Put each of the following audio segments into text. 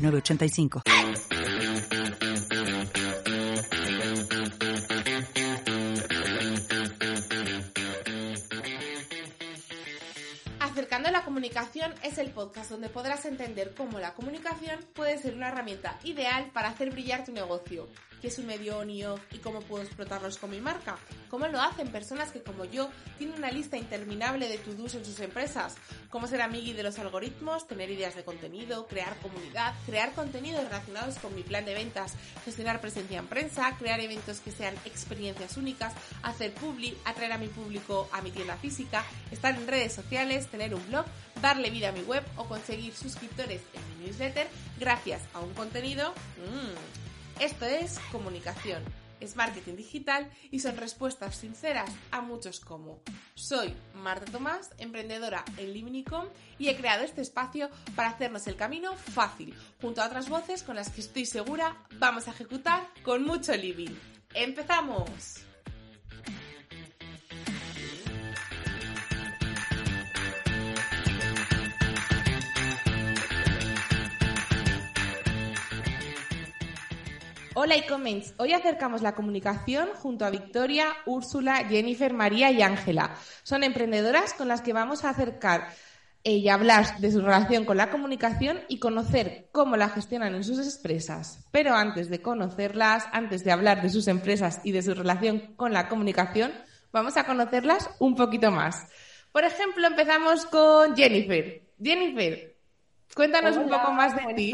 985. Acercando la comunicación es el podcast donde podrás entender cómo la comunicación puede ser una herramienta ideal para hacer brillar tu negocio qué es un medio on y cómo puedo explotarlos con mi marca. ¿Cómo lo hacen personas que como yo tienen una lista interminable de to-dos en sus empresas? ¿Cómo ser amigui de los algoritmos, tener ideas de contenido, crear comunidad, crear contenidos relacionados con mi plan de ventas, gestionar presencia en prensa, crear eventos que sean experiencias únicas, hacer publi, atraer a mi público a mi tienda física, estar en redes sociales, tener un blog, darle vida a mi web o conseguir suscriptores en mi newsletter gracias a un contenido mmm, esto es comunicación, es marketing digital y son respuestas sinceras a muchos como. Soy Marta Tomás, emprendedora en Liminicom y he creado este espacio para hacernos el camino fácil, junto a otras voces con las que estoy segura vamos a ejecutar con mucho living. ¡Empezamos! Hola e-comments, hoy acercamos la comunicación junto a Victoria, Úrsula, Jennifer, María y Ángela. Son emprendedoras con las que vamos a acercar y hablar de su relación con la comunicación y conocer cómo la gestionan en sus empresas. Pero antes de conocerlas, antes de hablar de sus empresas y de su relación con la comunicación, vamos a conocerlas un poquito más. Por ejemplo, empezamos con Jennifer. Jennifer, cuéntanos un poco más de ti.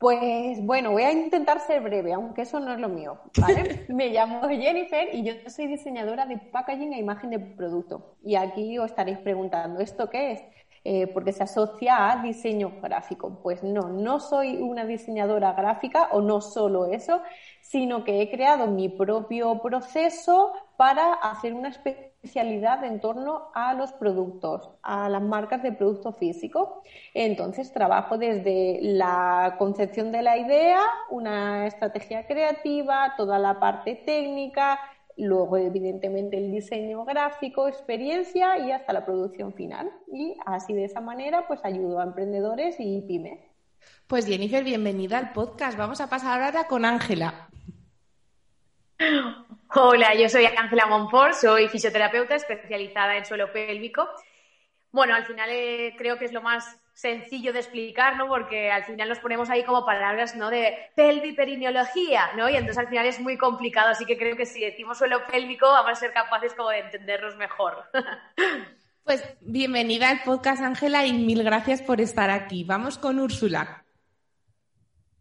Pues bueno, voy a intentar ser breve, aunque eso no es lo mío, ¿vale? Me llamo Jennifer y yo soy diseñadora de packaging e imagen de producto. Y aquí os estaréis preguntando, ¿esto qué es? Eh, porque se asocia a diseño gráfico. Pues no, no soy una diseñadora gráfica o no solo eso, sino que he creado mi propio proceso para hacer una especialidad en torno a los productos, a las marcas de producto físico. Entonces trabajo desde la concepción de la idea, una estrategia creativa, toda la parte técnica, luego evidentemente el diseño gráfico, experiencia y hasta la producción final. Y así de esa manera pues ayudo a emprendedores y pymes. Pues Jennifer, bienvenida al podcast. Vamos a pasar ahora con Ángela. Hola, yo soy Ángela Monfort, soy fisioterapeuta especializada en suelo pélvico. Bueno, al final eh, creo que es lo más sencillo de explicar, ¿no? Porque al final nos ponemos ahí como palabras, ¿no? De pelviperineología, ¿no? Y entonces al final es muy complicado, así que creo que si decimos suelo pélvico vamos a ser capaces como de entendernos mejor. Pues bienvenida al podcast, Ángela, y mil gracias por estar aquí. Vamos con Úrsula.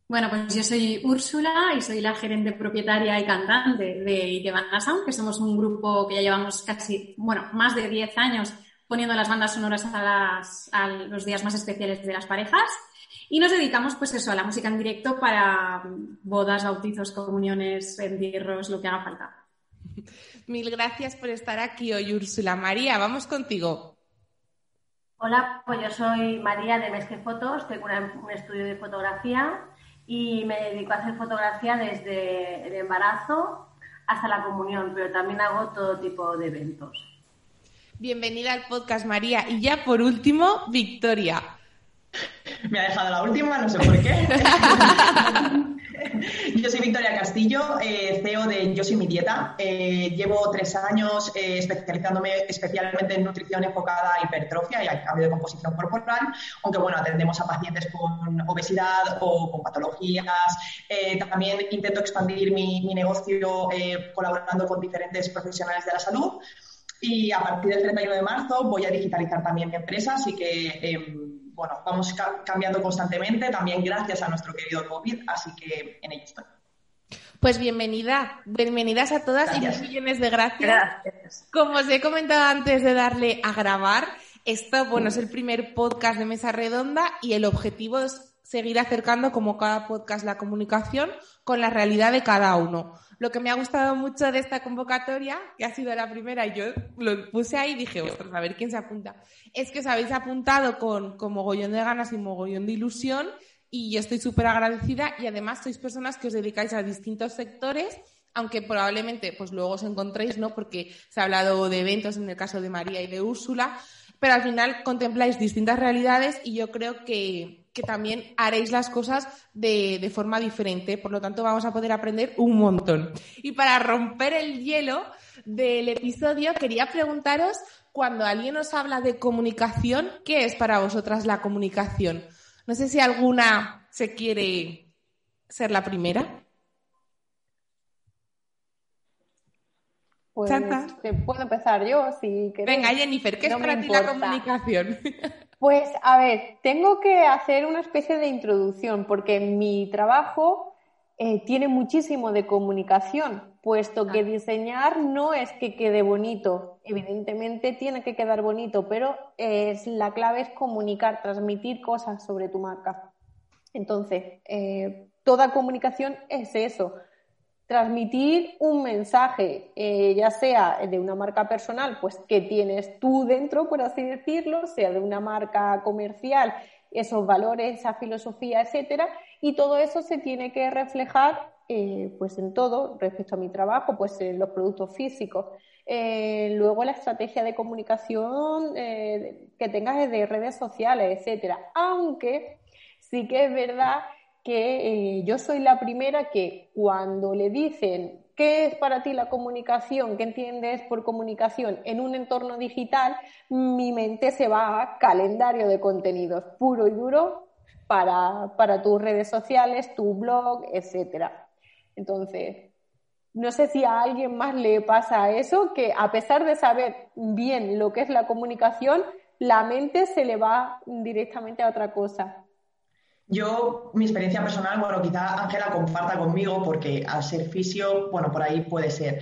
Bueno, pues yo soy Úrsula y soy la gerente propietaria y cantante de, de Banda Sound, que somos un grupo que ya llevamos casi, bueno, más de 10 años poniendo las bandas sonoras a, los días más especiales de las parejas. Y nos dedicamos, pues eso, a la música en directo para bodas, bautizos, comuniones, entierros, lo que haga falta. Mil gracias por estar aquí hoy, Úrsula. María, vamos contigo. Hola, pues yo soy María de Mesque Fotos, tengo un estudio de fotografía y me dedico a hacer fotografía desde el embarazo hasta la comunión, pero también hago todo tipo de eventos. Bienvenida al podcast, María. Y ya por último, Victoria. Me ha dejado la última, no sé por qué. Yo soy Victoria Castillo, eh, CEO de Yo soy mi dieta. Eh, llevo tres años eh, especializándome especialmente en nutrición enfocada a hipertrofia y a cambio de composición corporal, aunque bueno, atendemos a pacientes con obesidad o con patologías. también intento expandir mi, mi negocio colaborando con diferentes profesionales de la salud. Y a partir del 31 de marzo voy a digitalizar también mi empresa, así que em, bueno, vamos cambiando constantemente, también gracias a nuestro querido COVID, así que en ello estoy. Pues bienvenida, bienvenidas a todas y millones de gracias. Como os he comentado antes de darle a grabar, esto bueno, es el primer podcast de Mesa Redonda y el objetivo es seguir acercando como cada podcast la comunicación con la realidad de cada uno. Lo que me ha gustado mucho de esta convocatoria, que ha sido la primera, y yo lo puse ahí y dije, ostras, a ver quién se apunta, es que os habéis apuntado con, con mogollón de ganas y mogollón de ilusión y yo estoy súper agradecida y además sois personas que os dedicáis a distintos sectores aunque probablemente pues luego os encontréis, ¿no? Porque se ha hablado de eventos en el caso de María y de Úrsula, pero al final contempláis distintas realidades y yo creo que, que también haréis las cosas de, de, forma diferente, por lo tanto vamos a poder aprender un montón. Y para romper el hielo del episodio, quería preguntaros, cuando alguien os habla de comunicación, ¿qué es para vosotras la comunicación? No sé si alguna se quiere ser la primera. Pues puedo empezar yo, si. Venga, Jennifer, ¿qué es para ti la comunicación? Pues, a ver, tengo que hacer una especie de introducción, porque mi trabajo eh, tiene muchísimo de comunicación, puesto que ah. diseñar no es que quede bonito, evidentemente tiene que quedar bonito, pero es, la clave es comunicar, transmitir cosas sobre tu marca. Entonces, eh, toda comunicación es eso, transmitir un mensaje, eh, ya sea de una marca personal, pues que tienes tú dentro, por así decirlo, sea de una marca comercial, esos valores, esa filosofía, etcétera, y todo eso se tiene que reflejar eh, pues en todo respecto a mi trabajo, pues en los productos físicos. Eh, luego la estrategia de comunicación que tengas de redes sociales, etcétera. Aunque sí que es verdad que eh, yo soy la primera que cuando le dicen qué es para ti la comunicación, qué entiendes por comunicación en un entorno digital, mi mente se va a calendario de contenidos puro y duro para, para tus redes sociales, tu blog, etcétera. Entonces, no sé si a alguien más le pasa eso, que a pesar de saber bien lo que es la comunicación, la mente se le va directamente a otra cosa. Yo, mi experiencia personal, bueno, quizá Ángela comparta conmigo porque al ser fisio, bueno, por ahí puede ser.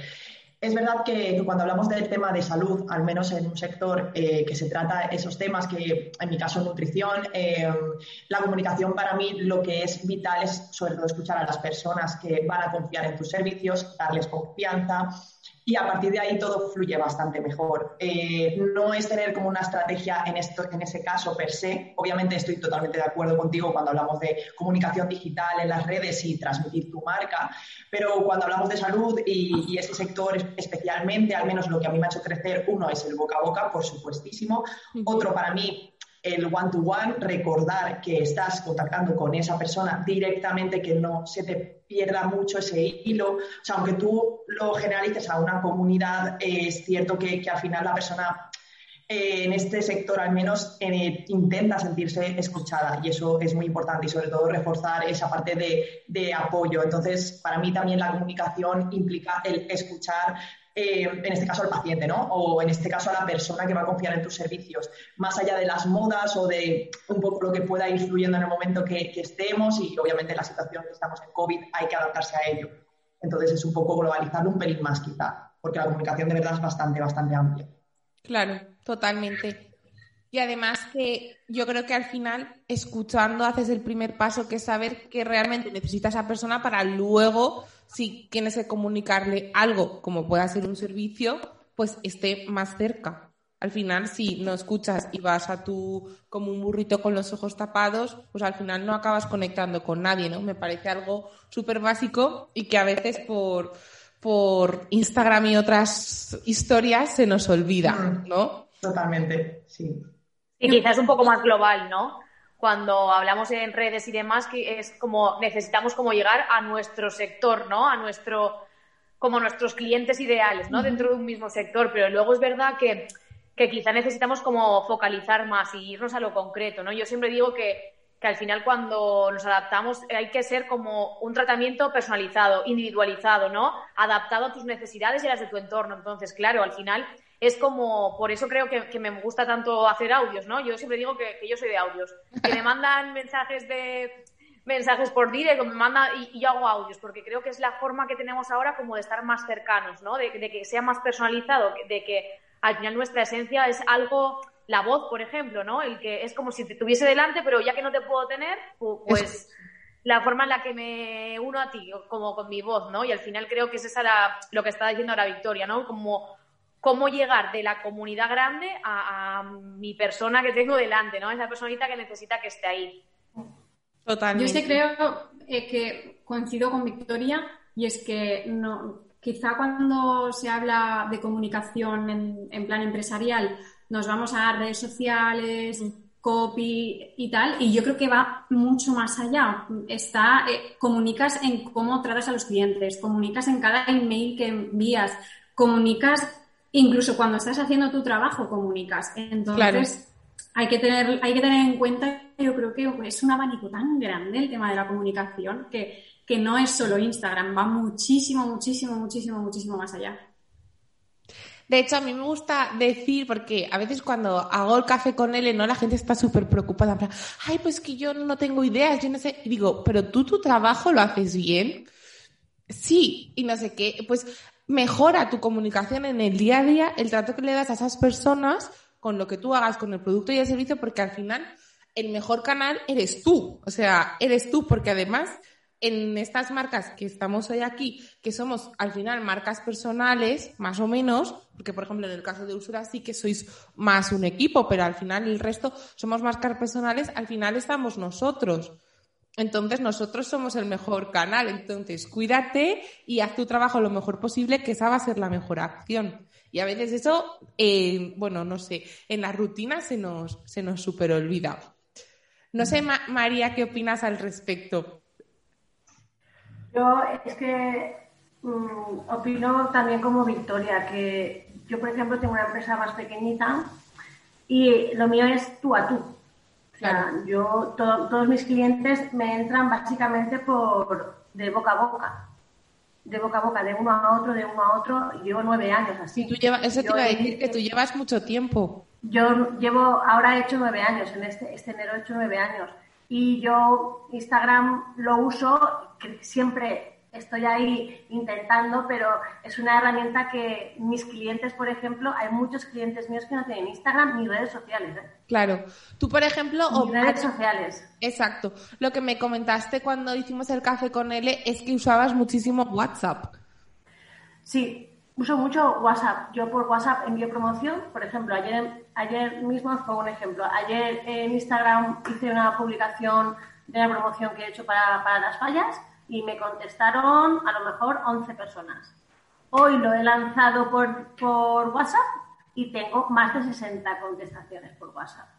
Es verdad que cuando hablamos del tema de salud, al menos en un sector eh, que se trata esos temas, que en mi caso nutrición, eh, la comunicación para mí lo que es vital es sobre todo escuchar a las personas que van a confiar en tus servicios, darles confianza, y a partir de ahí todo fluye bastante mejor. Eh, no es tener como una estrategia en, esto, en ese caso per se. Obviamente estoy totalmente de acuerdo contigo cuando hablamos de comunicación digital en las redes y transmitir tu marca, pero cuando hablamos de salud y, y ese sector especialmente, al menos lo que a mí me ha hecho crecer, uno es el boca a boca, por supuestísimo. Otro para mí el one-to-one, recordar que estás contactando con esa persona directamente, que no se te pierda mucho ese hilo. O sea, aunque tú lo generalices a una comunidad, es cierto que, al final la persona eh, en este sector al menos eh, intenta sentirse escuchada y eso es muy importante y sobre todo reforzar esa parte de, de apoyo. Entonces, para mí también la comunicación implica el escuchar eh, en este caso al paciente, ¿no? O en este caso a la persona que va a confiar en tus servicios, más allá de las modas o de un poco lo que pueda ir fluyendo en el momento que, estemos y obviamente la situación que estamos en COVID hay que adaptarse a ello. Entonces es un poco globalizarlo un pelín más quizá, porque la comunicación de verdad es bastante, bastante amplia. Claro, totalmente. Y además que yo creo que al final, escuchando, haces el primer paso, que es saber que realmente necesita esa persona para luego si tienes que comunicarle algo, como pueda ser un servicio, pues esté más cerca. Al final, si no escuchas y vas a tu como un burrito con los ojos tapados, pues al final no acabas conectando con nadie, ¿no? Me parece algo súper básico y que a veces por, por Instagram y otras historias se nos olvida, mm. ¿no? Totalmente, sí. Y quizás un poco más global, ¿no? Cuando hablamos en redes y demás, que es como necesitamos como llegar a nuestro sector, ¿no? A nuestro, como nuestros clientes ideales, ¿no? Dentro de un mismo sector, pero luego es verdad que, que quizá necesitamos como focalizar más y irnos a lo concreto, ¿no? Yo siempre digo que, que al final cuando nos adaptamos hay que ser como un tratamiento personalizado, individualizado, ¿no? Adaptado a tus necesidades y a las de tu entorno. Entonces, claro, al final es como, por eso creo que, me gusta tanto hacer audios, ¿no? Yo siempre digo que, yo soy de audios, que me mandan mensajes de mensajes por directo, me manda y, yo hago audios, porque creo que es la forma que tenemos ahora como de estar más cercanos, ¿no? De, que sea más personalizado, de que al final nuestra esencia es algo la voz, por ejemplo, ¿no? El que es como si te tuviese delante, pero ya que no te puedo tener, pues la forma en la que me uno a ti, como con mi voz, ¿no? Y al final creo que es esa la, lo que está diciendo ahora Victoria, ¿no? Como cómo llegar de la comunidad grande a, mi persona que tengo delante, ¿no? Esa personita que necesita que esté ahí. Totalmente. Yo sí creo eh, que coincido con Victoria y es que no, quizá cuando se habla de comunicación en, plan empresarial nos vamos a redes sociales, copy y tal, y yo creo que va mucho más allá. Está, eh, comunicas en cómo tratas a los clientes, comunicas en cada email que envías, comunicas incluso cuando estás haciendo tu trabajo, comunicas. Entonces, hay, que tener, hay que tener en cuenta, yo creo que es un abanico tan grande el tema de la comunicación que, que no es solo Instagram, va muchísimo, muchísimo, muchísimo, muchísimo más allá. De hecho, a mí me gusta decir, porque a veces cuando hago el café con él, ¿no? La gente está súper preocupada. Ay, pues que yo no tengo ideas, yo no sé. Y digo, pero tú tu trabajo lo haces bien. Sí, y no sé qué. Pues mejora tu comunicación en el día a día, el trato que le das a esas personas con lo que tú hagas con el producto y el servicio, porque al final el mejor canal eres tú. O sea, eres tú, porque además en estas marcas que estamos hoy aquí, que somos al final marcas personales, más o menos, porque por ejemplo en el caso de Usura sí que sois más un equipo, pero al final el resto somos marcas personales, al final estamos nosotros. Entonces nosotros somos el mejor canal, entonces cuídate y haz tu trabajo lo mejor posible, que esa va a ser la mejor acción. Y a veces eso, eh, bueno, no sé, en la rutina se nos, se nos super olvida. No sé, María, ¿qué opinas al respecto? Yo es que mm, opino también como Victoria, que yo, por ejemplo, tengo una empresa más pequeñita y lo mío es tú a tú. Yo, todos mis clientes me entran básicamente por de boca a boca. De boca a boca, de uno a otro, de uno a otro. Llevo nueve años así. Tú llevas, eso te iba a decir, que tú llevas mucho tiempo. Yo llevo, ahora he hecho nueve años, en este, este enero he hecho nueve años y yo Instagram lo uso, que siempre estoy ahí intentando, pero es una herramienta que mis clientes, por ejemplo, hay muchos clientes míos que no tienen Instagram ni redes sociales. ¿eh? Claro. Tú, por ejemplo... Ni redes sociales. Exacto. Lo que me comentaste cuando hicimos el café con él es que usabas muchísimo WhatsApp. Sí, uso mucho WhatsApp. Yo por WhatsApp envío promoción. Por ejemplo, ayer ayer mismo os pongo un ejemplo. Ayer en Instagram hice una publicación de la promoción que he hecho para, las fallas y me contestaron a lo mejor 11 personas. Hoy lo he lanzado por, por WhatsApp y tengo más de 60 contestaciones por WhatsApp.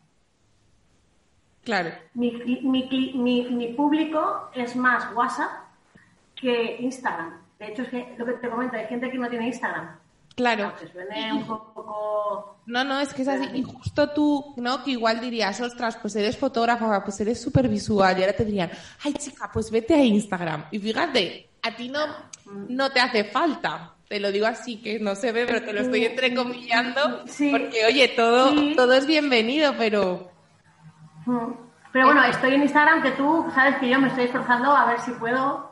Claro. Mi, mi, mi, público es más WhatsApp que Instagram. De hecho, es que lo que te comento, hay gente que no tiene Instagram. Claro. un poco... No, no, es que es así. Y justo tú, ¿no? Que igual dirías, ostras, pues eres fotógrafa, pues eres súper visual. Y ahora te dirían, ay, chica, pues vete a Instagram. Y fíjate, a ti no, no te hace falta. Te lo digo así, que no se ve, pero te lo estoy entrecomillando. Porque, oye, todo, todo es bienvenido, pero... Mm. Pero bueno, estoy en Instagram, que tú sabes que yo me estoy esforzando a ver si puedo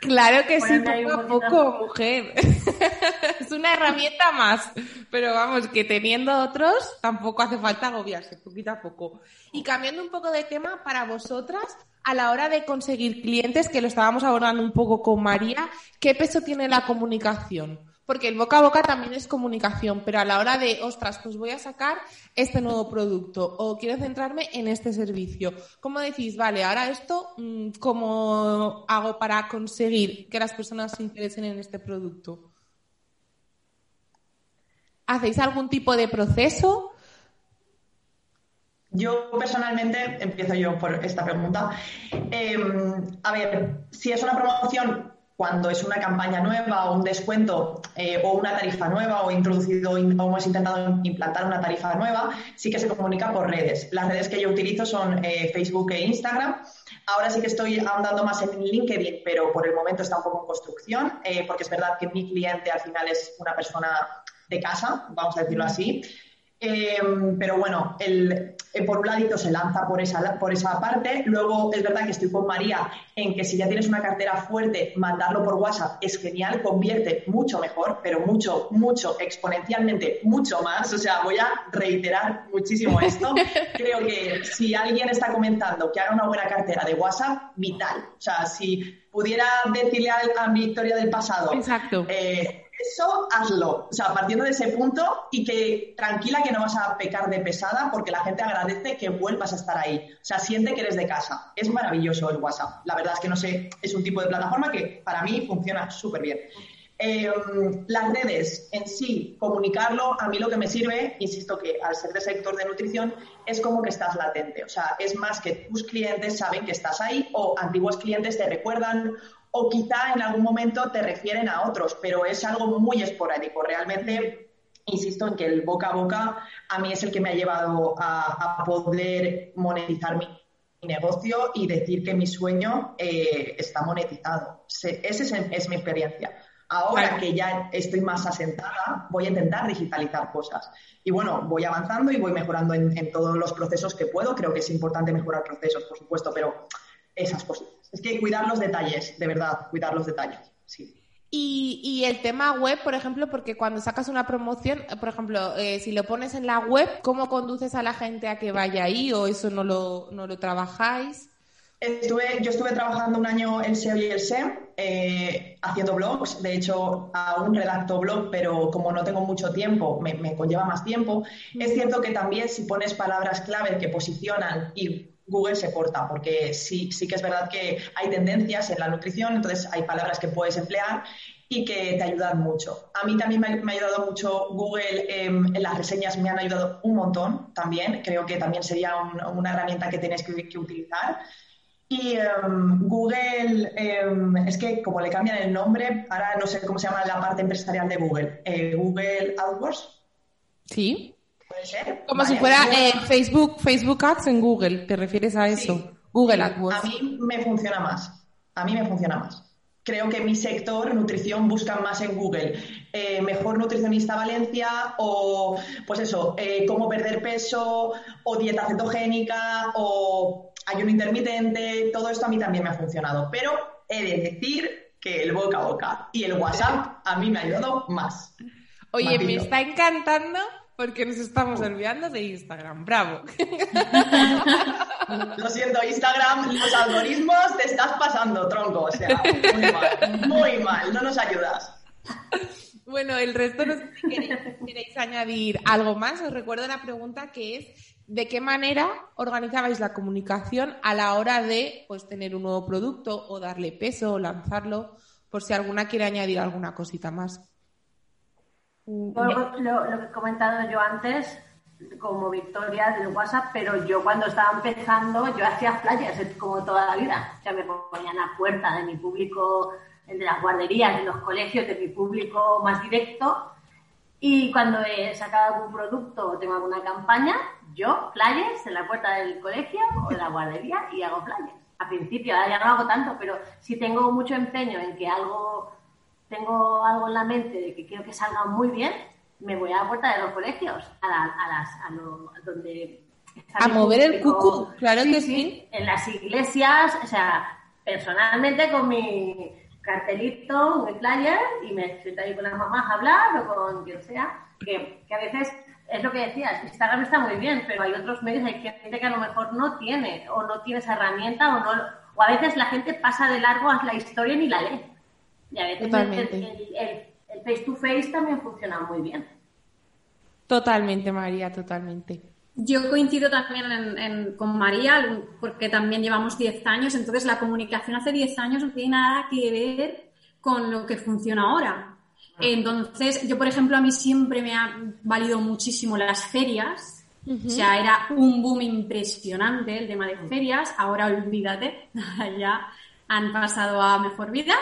Claro que sí, poco a poco, mujer. una herramienta más. Pero vamos, que teniendo otros, tampoco hace falta agobiarse, poquito a poco. Y cambiando un poco de tema, para vosotras, a la hora de conseguir clientes, que lo estábamos abordando un poco con María, ¿qué peso tiene la comunicación? Porque el boca a boca también es comunicación, pero a la hora de, ostras, pues voy a sacar este nuevo producto o quiero centrarme en este servicio. ¿Cómo decís, vale, ahora esto, mm, ¿cómo hago para conseguir que las personas se interesen en este producto? ¿Hacéis algún tipo de proceso? Yo personalmente, empiezo yo por esta pregunta. Em, a ver, si es una promoción cuando es una campaña nueva o un descuento eh, o una tarifa nueva o introducido o hemos intentado implantar una tarifa nueva, sí que se comunica por redes. Las redes que yo utilizo son eh, Facebook e Instagram. Ahora sí que estoy ahondando más en LinkedIn, pero por el momento está un poco en construcción, eh, porque es verdad que mi cliente al final es una persona de casa, vamos a decirlo así. Em, pero bueno, el, eh, por un ladito se lanza por esa, por esa parte. Luego es verdad que estoy con María en que si ya tienes una cartera fuerte, mandarlo por WhatsApp es genial, convierte mucho mejor, pero mucho, mucho, exponencialmente, mucho más. O sea, voy a reiterar muchísimo esto. Creo que si alguien está comentando que haga una buena cartera de WhatsApp, vital. O sea, si pudiera decirle a, a Victoria del pasado, Exacto. Eh, eso hazlo, o sea, partiendo de ese punto y que tranquila que no vas a pecar de pesada porque la gente agradece que vuelvas a estar ahí. O sea, siente que eres de casa. Es maravilloso el WhatsApp. La verdad es que no sé, es un tipo de plataforma que para mí funciona súper bien. Eh, las redes en sí, comunicarlo, a mí lo que me sirve, insisto que al ser de sector de nutrición, es como que estás latente. O sea, es más que tus clientes saben que estás ahí o antiguos clientes te recuerdan o quizá en algún momento te refieren a otros, pero es algo muy esporádico. Realmente, insisto en que el boca a boca a mí es el que me ha llevado a, poder monetizar mi, negocio y decir que mi sueño eh, está monetizado. Esa es, mi experiencia. Ahora que ya estoy más asentada, voy a intentar digitalizar cosas. Y bueno, voy avanzando y voy mejorando en, en todos los procesos que puedo. Creo que es importante mejorar procesos, por supuesto, pero esas cosas. Es que cuidar los detalles, de verdad, cuidar los detalles, sí. Y, y, el tema web, por ejemplo, porque cuando sacas una promoción, por ejemplo, eh, si lo pones en la web, ¿cómo conduces a la gente a que vaya ahí o eso no lo, no lo trabajáis? Estuve, yo estuve trabajando un año en SEO y el SEM eh, haciendo blogs. De hecho, aún redacto blog, pero como no tengo mucho tiempo, me, me conlleva más tiempo. Es cierto que también si pones palabras clave que posicionan y Google se porta, porque sí, sí que es verdad que hay tendencias en la nutrición, entonces hay palabras que puedes emplear y que te ayudan mucho. A mí también me, ha ayudado mucho Google, em, en las reseñas me han ayudado un montón también, creo que también sería una herramienta que tienes que, utilizar. Y em, Google, em, es que como le cambian el nombre, ahora no sé cómo se llama la parte empresarial de Google, eh, Google AdWords. Sí. Como si fuera eh, Facebook, Facebook Ads en Google, ¿te refieres a eso? Google AdWords. A mí me funciona más. A mí me funciona más. Creo que mi sector, nutrición, busca más en Google. Eh, mejor nutricionista Valencia o, pues eso, eh, cómo perder peso o dieta cetogénica o ayuno intermitente. Todo esto a mí también me ha funcionado. Pero he de decir que el boca a boca y el WhatsApp a mí me ha ayudado más. Oye, me está encantando porque nos estamos olvidando de Instagram. Bravo. Lo siento, Instagram, los algoritmos te estás pasando, tronco. O sea, muy mal, muy mal, no nos ayudas. Bueno, el resto no sé si queréis, añadir algo más. Os recuerdo la pregunta que es ¿de qué manera organizabais la comunicación a la hora de pues, tener un nuevo producto o darle peso o lanzarlo? Por si alguna quiere añadir alguna cosita más. Lo, lo, que he comentado yo antes, como Victoria del WhatsApp, pero yo cuando estaba empezando, yo hacía flyers como toda la vida. O sea, me ponían a la puerta de mi público, de las guarderías, de los colegios, de mi público más directo. Y cuando he sacado algún producto o tengo alguna campaña, yo flyers en la puerta del colegio o de la guardería y hago flyers. A principio, ahora ya no hago tanto, pero si tengo mucho empeño en que algo tengo algo en la mente de que quiero que salga muy bien, me voy a la puerta de los colegios, a, las, a lo, donde... a mover el cucu, claro que sí. En las iglesias, o sea, personalmente con mi cartelito, mi flyer, y me siento ahí con las mamás a hablar o con quien sea, que, que a veces es lo que decías, Instagram está muy bien, pero hay otros medios, hay gente que a lo mejor no tiene, o no tiene esa herramienta, o no, o a veces la gente pasa de largo a la historia ni la lee. Y a veces el, face to face también funciona muy bien. Totalmente, María, totalmente. Yo coincido también con María, porque también llevamos 10 años, entonces la comunicación hace 10 años no tiene nada que ver con lo que funciona ahora. Entonces, yo, por ejemplo, a mí siempre me ha valido muchísimo las ferias. O sea, era un boom impresionante el tema de ferias. Ahora olvídate, ya han pasado a mejor vida.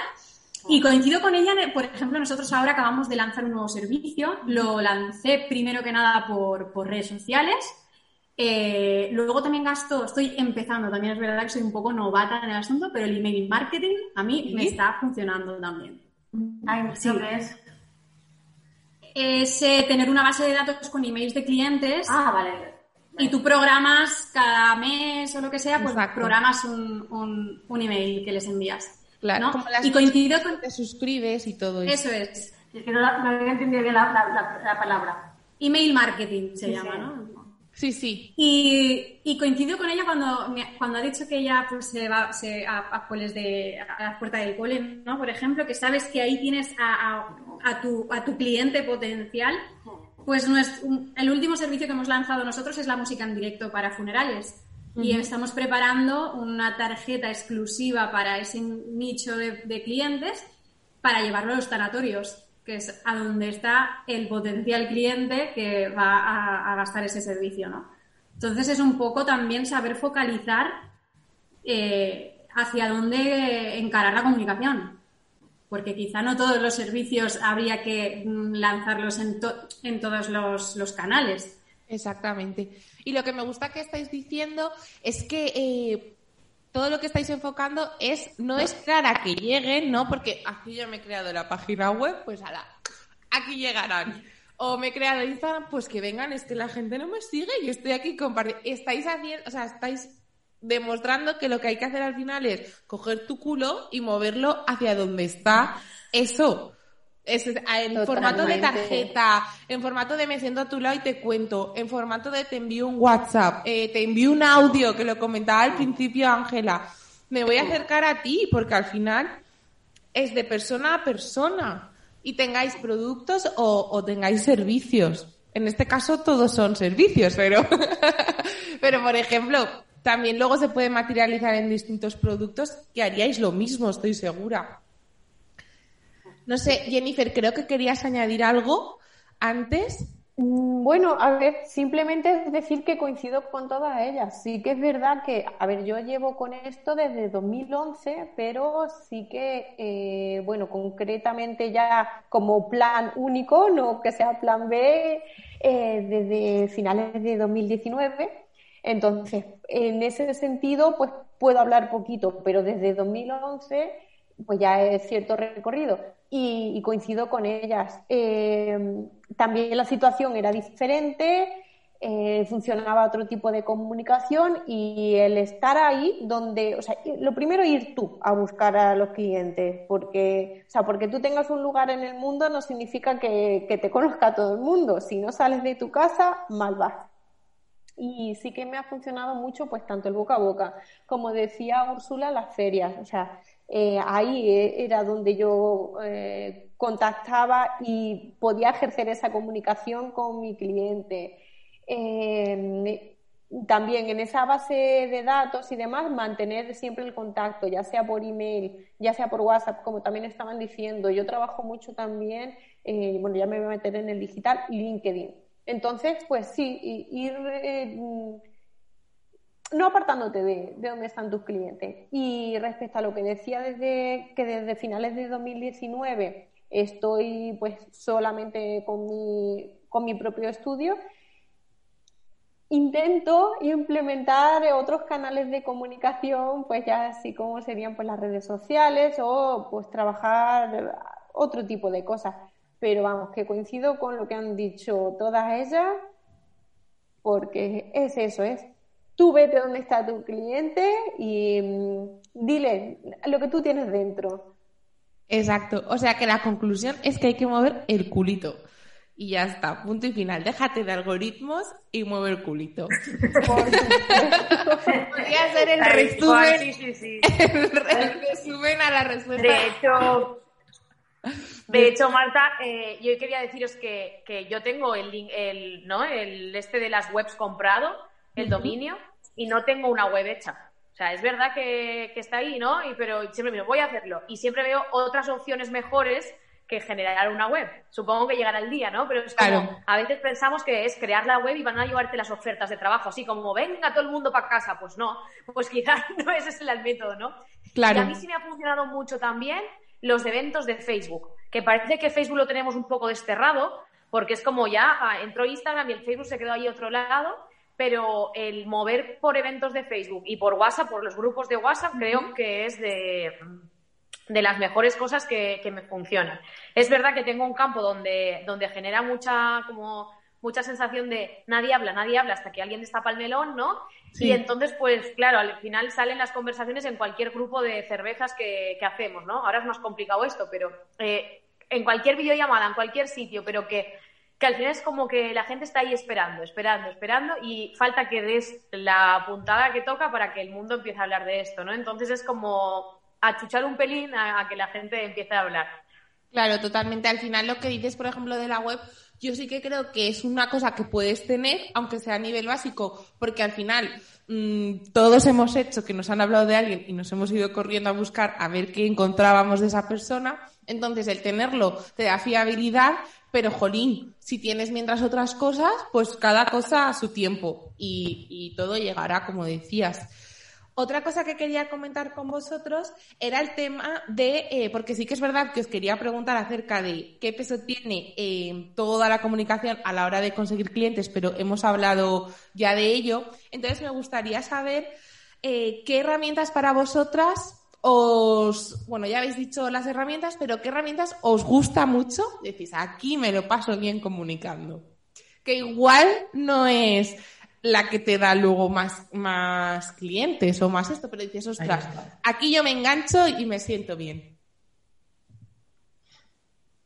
Y coincido con ella, por ejemplo, nosotros ahora acabamos de lanzar un nuevo servicio, lo lancé primero que nada por, redes sociales, eh, luego también gasto, estoy empezando, también es verdad que soy un poco novata en el asunto, pero el email marketing a mí me está funcionando también. Ay, sí. es? es eh, tener una base de datos con emails de clientes. Ah, vale. Y tú programas cada mes o lo que sea, pues Exacto. programas un, un, un email que les envías. Claro, ¿no? como las Y coincido con... te suscribes y todo eso. Eso es. Es que no, no había entendido bien la, la- la- la palabra. Email marketing se Sí, llama, sí. ¿no? Sí, sí. Y, y coincido con ella cuando, cuando ha dicho que ella pues, se va se, a, a coles de, a la puerta del cole, ¿no? Por ejemplo, que sabes que ahí tienes a, a- a tu, a tu cliente potencial. Pues nuestro- el último servicio que hemos lanzado nosotros es la música en directo para funerales. Y estamos preparando una tarjeta exclusiva para ese nicho de, de clientes para llevarlo a los tanatorios, que es a donde está el potencial cliente que va a, a gastar ese servicio, ¿no? Entonces es un poco también saber focalizar eh, hacia dónde encarar la comunicación. Porque quizá no todos los servicios habría que mm, lanzarlos en, to- en todos los, los canales. Exactamente. Y lo que me gusta que estáis diciendo es que eh, todo lo que estáis enfocando es no esperar a que lleguen, ¿no? Porque aquí yo me he creado la página web, pues ala, aquí llegarán. O me he creado Instagram, pues que vengan, es que la gente no me sigue y estoy aquí compartiendo. Estáis haciendo, o sea, estáis demostrando que lo que hay que hacer al final es coger tu culo y moverlo hacia donde está eso. Es, en formato de tarjeta, en formato de me siento a tu lado y te cuento, en formato de te envío un WhatsApp, eh, te envío un audio que lo comentaba al principio Ángela. Me voy a acercar a ti porque al final es de persona a persona y tengáis productos o, o tengáis servicios. En este caso todos son servicios, pero, pero por ejemplo, también luego se puede materializar en distintos productos que haríais lo mismo, estoy segura. No sé, Jennifer, creo que querías añadir algo antes. Mm, Bueno, a ver, simplemente es decir que coincido con todas ellas. Sí que es verdad que, a ver, yo llevo con esto desde 2011, pero sí que, eh, bueno, concretamente ya como plan único, no que sea plan B, eh, desde finales de 2019. Entonces, en ese sentido, pues puedo hablar poquito, pero desde 2011 pues ya es cierto recorrido y, coincido con ellas. Eh, también la situación era diferente, eh, funcionaba otro tipo de comunicación y el estar ahí donde, o sea, lo primero ir tú a buscar a los clientes, porque, o sea, porque tú tengas un lugar en el mundo no significa que, que te conozca todo el mundo. Si no sales de tu casa, mal vas. Y sí que me ha funcionado mucho, pues tanto el boca a boca, como decía Úrsula, las ferias. O sea, eh, ahí eh, era donde yo eh, contactaba y podía ejercer esa comunicación con mi cliente. También en esa base de datos y demás, mantener siempre el contacto, ya sea por email, ya sea por WhatsApp, como también estaban diciendo. Yo trabajo mucho también, eh, bueno, ya me voy a meter en el digital, LinkedIn. Entonces, pues sí, ir no apartándote de, de dónde están tus clientes. Y respecto a lo que decía desde que desde finales de 2019 estoy pues solamente con mi, con mi propio estudio, intento implementar otros canales de comunicación, pues ya así como serían pues las redes sociales o pues trabajar otro tipo de cosas. Pero vamos, que coincido con lo que han dicho todas ellas, porque es eso, es tú vete donde está tu cliente y mm, dile lo que tú tienes dentro. Exacto. O sea que la conclusión es que hay que mover el culito. Y ya está, punto y final. Déjate de algoritmos y mueve el culito. Podría ser el resumen, Sí, sí, sí. el resumen a la respuesta. De hecho, de hecho, Marta, eh, yo quería deciros que, que yo tengo el, link- el, ¿no? el este de las webs comprado, el dominio, y no tengo una web hecha. O sea, es verdad que, que está ahí, ¿no? Y, pero siempre me voy a hacerlo. Y siempre veo otras opciones mejores que generar una web. Supongo que llegará el día, ¿no? Pero es como, Claro. a veces pensamos que es crear la web y van a llevarte las ofertas de trabajo, así como, venga todo el mundo para casa. Pues no, pues quizás no ese es el método, ¿no? Claro. Y a mí sí me ha funcionado mucho también los eventos de Facebook, que parece que Facebook lo tenemos un poco desterrado, porque es como ya ah, entró Instagram y el Facebook se quedó ahí otro lado, pero el mover por eventos de Facebook y por WhatsApp, por los grupos de WhatsApp, creo que es de de las mejores cosas que, me funcionan. Es verdad que tengo un campo donde, donde genera mucha, como, mucha sensación de nadie habla, nadie habla hasta que alguien destapa el melón, ¿no? Y entonces, pues claro, al final salen las conversaciones en cualquier grupo de cervezas que, hacemos, ¿no? Ahora es más complicado esto, pero eh, en cualquier videollamada, en cualquier sitio, pero que, que al final es como que la gente está ahí esperando, esperando, esperando y falta que des la puntada que toca para que el mundo empiece a hablar de esto, ¿no? Entonces es como achuchar un pelín a, que la gente empiece a hablar. Claro, totalmente. Al final lo que dices, por ejemplo, de la web, yo sí que creo que es una cosa que puedes tener, aunque sea a nivel básico, porque al final mm, todos hemos hecho que nos han hablado de alguien y nos hemos ido corriendo a buscar a ver qué encontrábamos de esa persona. Entonces, el tenerlo te da fiabilidad, pero jolín, si tienes mientras otras cosas, pues cada cosa a su tiempo y, y todo llegará, como decías. Otra cosa que quería comentar con vosotros era el tema de, eh, porque sí que es verdad que os quería preguntar acerca de qué peso tiene eh, toda la comunicación a la hora de conseguir clientes, pero hemos hablado ya de ello. Entonces me gustaría saber eh, qué herramientas para vosotras os, bueno, ya habéis dicho las herramientas, pero qué herramientas os gusta mucho. Decís, aquí me lo paso bien comunicando. Que igual no es la que te da luego más, más clientes o más esto, pero dices, ostras, aquí yo me engancho y me siento bien.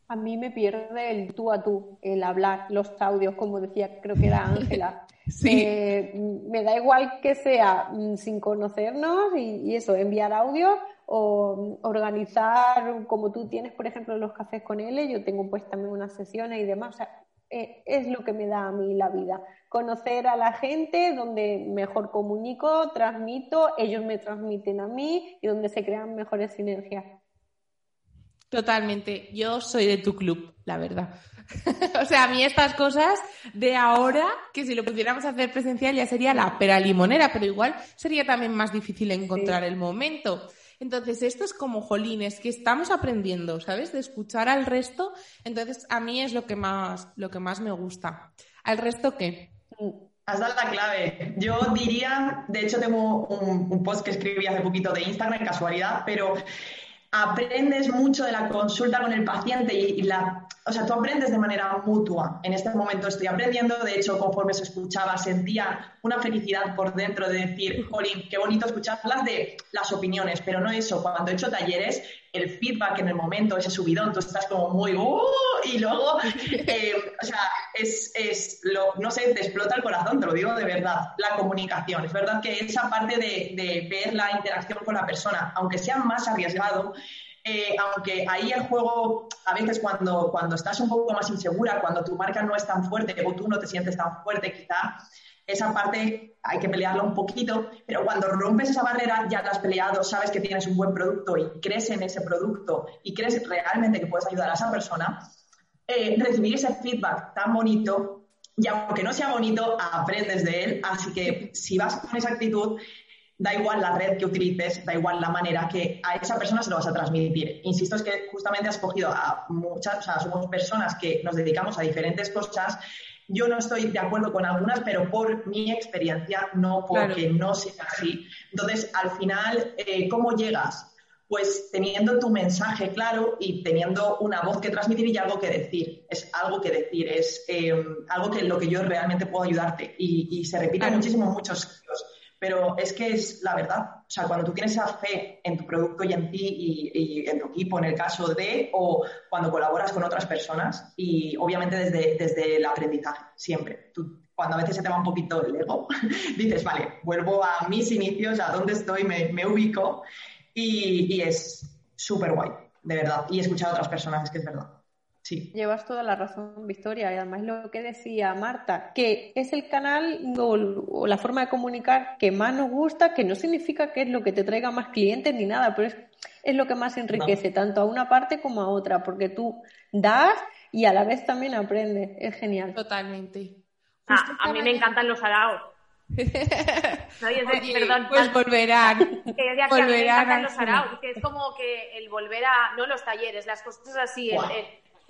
A mí me pierde el tú a tú, el hablar, los audios, como decía, creo que era Ángela. Sí. Eh, me da igual que sea mm, sin conocernos y, eso, enviar audio o organizar, como tú tienes, por ejemplo, los cafés con él, yo tengo pues también unas sesiones y demás. O sea, eh, es lo que me da a mí la vida conocer a la gente, donde mejor comunico, transmito, ellos me transmiten a mí y donde se crean mejores sinergias. Totalmente, yo soy de tu club, la verdad. o sea, a mí estas cosas de ahora, que si lo pudiéramos hacer presencial ya sería la pera limonera, pero igual sería también más difícil encontrar el momento. Entonces, esto es como jolines, que estamos aprendiendo, ¿sabes? De escuchar al resto. Entonces, a mí es lo que más, lo que más me gusta. ¿Al resto qué? Has dado la clave. Yo diría, de hecho tengo un, post que escribí hace poquito de Instagram, casualidad, pero aprendes mucho de la consulta con el paciente y, la, o sea, tú aprendes de manera mutua. En este momento estoy aprendiendo, de hecho, conforme se escuchaba, sentía una felicidad por dentro de decir, Jolín, qué bonito escucharlas de las opiniones, pero no eso. Cuando he hecho talleres, el feedback en el momento, ese subidón, tú estás como muy, ¡uh! y luego, eh, o sea, es, es lo, no sé, te explota el corazón, te lo digo de verdad, la comunicación. Es verdad que esa parte de, de ver la interacción con la persona, aunque sea más arriesgado, eh, aunque ahí el juego, a veces cuando, cuando estás un poco más insegura, cuando tu marca no es tan fuerte o tú no te sientes tan fuerte, quizá esa parte hay que pelearla un poquito, pero cuando rompes esa barrera ya la has peleado, sabes que tienes un buen producto y crees en ese producto y crees realmente que puedes ayudar a esa persona, eh, recibir ese feedback tan bonito, y aunque no sea bonito, aprendes de él, así que si vas con esa actitud, da igual la red que utilices, da igual la manera que a esa persona se lo vas a transmitir. Insisto, es que justamente has cogido a muchas, o sea, somos personas que nos dedicamos a diferentes cosas yo no estoy de acuerdo con algunas, pero por mi experiencia, no porque no sea así. Entonces, al final, eh, ¿cómo llegas? Pues teniendo tu mensaje claro y teniendo una voz que transmitir y algo que decir. Es algo que decir, es eh, algo que lo que yo realmente puedo ayudarte. Y, se repite muchísimo en muchos sitios pero es que es la verdad. O sea, cuando tú tienes esa fe en tu producto y en ti y, en tu equipo, en el caso de, o cuando colaboras con otras personas, y obviamente desde, desde el aprendizaje, siempre. Tú, cuando a veces se te va un poquito el ego, dices, vale, vuelvo a mis inicios, a dónde estoy, me, me ubico, y, y es súper guay, de verdad. Y escuchar a otras personas, es que es verdad. Llevas toda la razón, Victoria, y además lo que decía Marta, que es el canal o, la forma de comunicar que más nos gusta, que no significa que es lo que te traiga más clientes ni nada, pero es, es lo que más enriquece, tanto a una parte como a otra, porque tú das y a la vez también aprendes, es genial. Totalmente. Ah, a mí me encantan los araos. perdón, pues volverán. Que, volverán los araos, que es como que el volver a, no los talleres, las cosas así,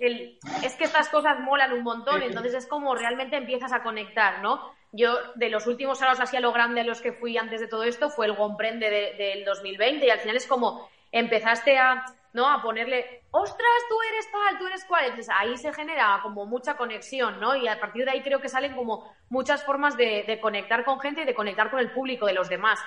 es que estas cosas molan un montón, entonces es como realmente empiezas a conectar, ¿no? Yo, de los últimos años así a lo grande a los que fui antes de todo esto, fue el Gomprende del 2020 y al final es como empezaste a, ¿no? A ponerle, ostras, tú eres tal, tú eres cual. Entonces ahí se genera como mucha conexión, ¿no? Y a partir de ahí creo que salen como muchas formas de, de conectar con gente y de conectar con el público de los demás.